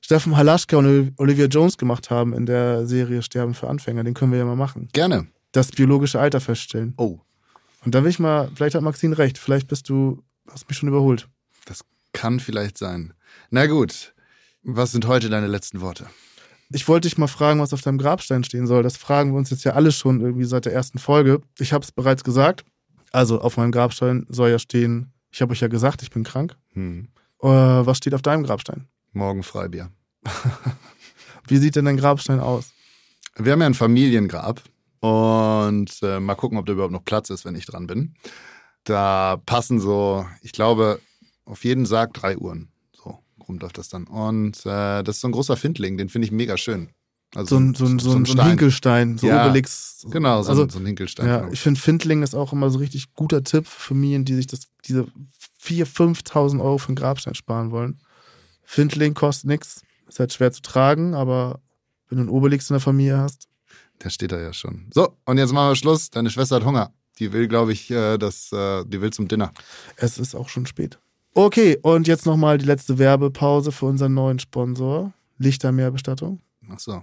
Steffen Halaschka und Olivia Jones gemacht haben in der Serie Sterben für Anfänger. Den können wir ja mal machen. Gerne. Das biologische Alter feststellen. Oh, Und da will ich mal, vielleicht hat Maxine recht, vielleicht bist du, hast mich schon überholt. das kann vielleicht sein. Na gut. Was sind heute deine letzten Worte? Ich wollte dich mal fragen, was auf deinem Grabstein stehen soll. Das fragen wir uns jetzt ja alle schon irgendwie seit der ersten Folge. Ich habe es bereits gesagt. Also auf meinem Grabstein soll ja stehen, ich habe euch ja gesagt, ich bin krank. Hm. Äh, was steht auf deinem Grabstein? Morgen Freibier. Wie sieht denn dein Grabstein aus? Wir haben ja ein Familiengrab und äh, mal gucken, ob da überhaupt noch Platz ist, wenn ich dran bin. Da passen so, ich glaube, auf jeden Sarg drei Uhren. So rum läuft das dann. Und äh, das ist so ein großer Findling, den finde ich mega schön. Also So ein, so ein, so ein, so ein Stein. Hinkelstein, so Ja, Obelix. Genau, so, also, ein, so ein Hinkelstein. ja, genau. ich finde Findling ist auch immer so richtig guter Tipp für Familien, die sich das, diese 4.000, 5.000 Euro für einen Grabstein sparen wollen. Findling kostet nichts, ist halt schwer zu tragen, aber wenn du einen Obelix in der Familie hast, Der steht da ja schon. So, und jetzt machen wir Schluss. Deine Schwester hat Hunger. Die will, glaube ich, äh, das, äh, die will zum Dinner. es ist auch schon spät. Okay, und jetzt nochmal die letzte Werbepause für unseren neuen Sponsor, Lichtermeerbestattung. Ach so.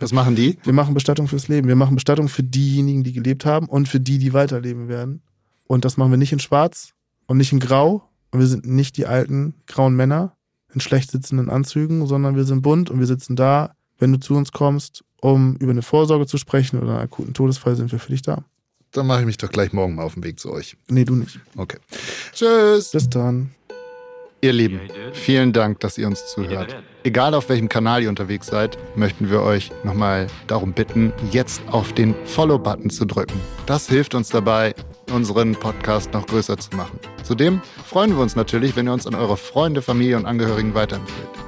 Was machen die? Wir machen Bestattung fürs Leben. Wir machen Bestattung für diejenigen, die gelebt haben und für die, die weiterleben werden. Und das machen wir nicht in Schwarz und nicht in Grau. Und wir sind nicht die alten grauen Männer in schlecht sitzenden Anzügen, sondern wir sind bunt und wir sitzen da, wenn du zu uns kommst, um über eine Vorsorge zu sprechen oder einen akuten Todesfall, sind wir für dich da. Dann mache ich mich doch gleich morgen mal auf den Weg zu euch. Nee, du nicht. Okay. Tschüss. Bis dann. Ihr Lieben, vielen Dank, dass ihr uns zuhört. Egal auf welchem Kanal ihr unterwegs seid, möchten wir euch nochmal darum bitten, jetzt auf den Follow-Button zu drücken. Das hilft uns dabei, unseren Podcast noch größer zu machen. Zudem freuen wir uns natürlich, wenn ihr uns an eure Freunde, Familie und Angehörigen weiterempfehlt.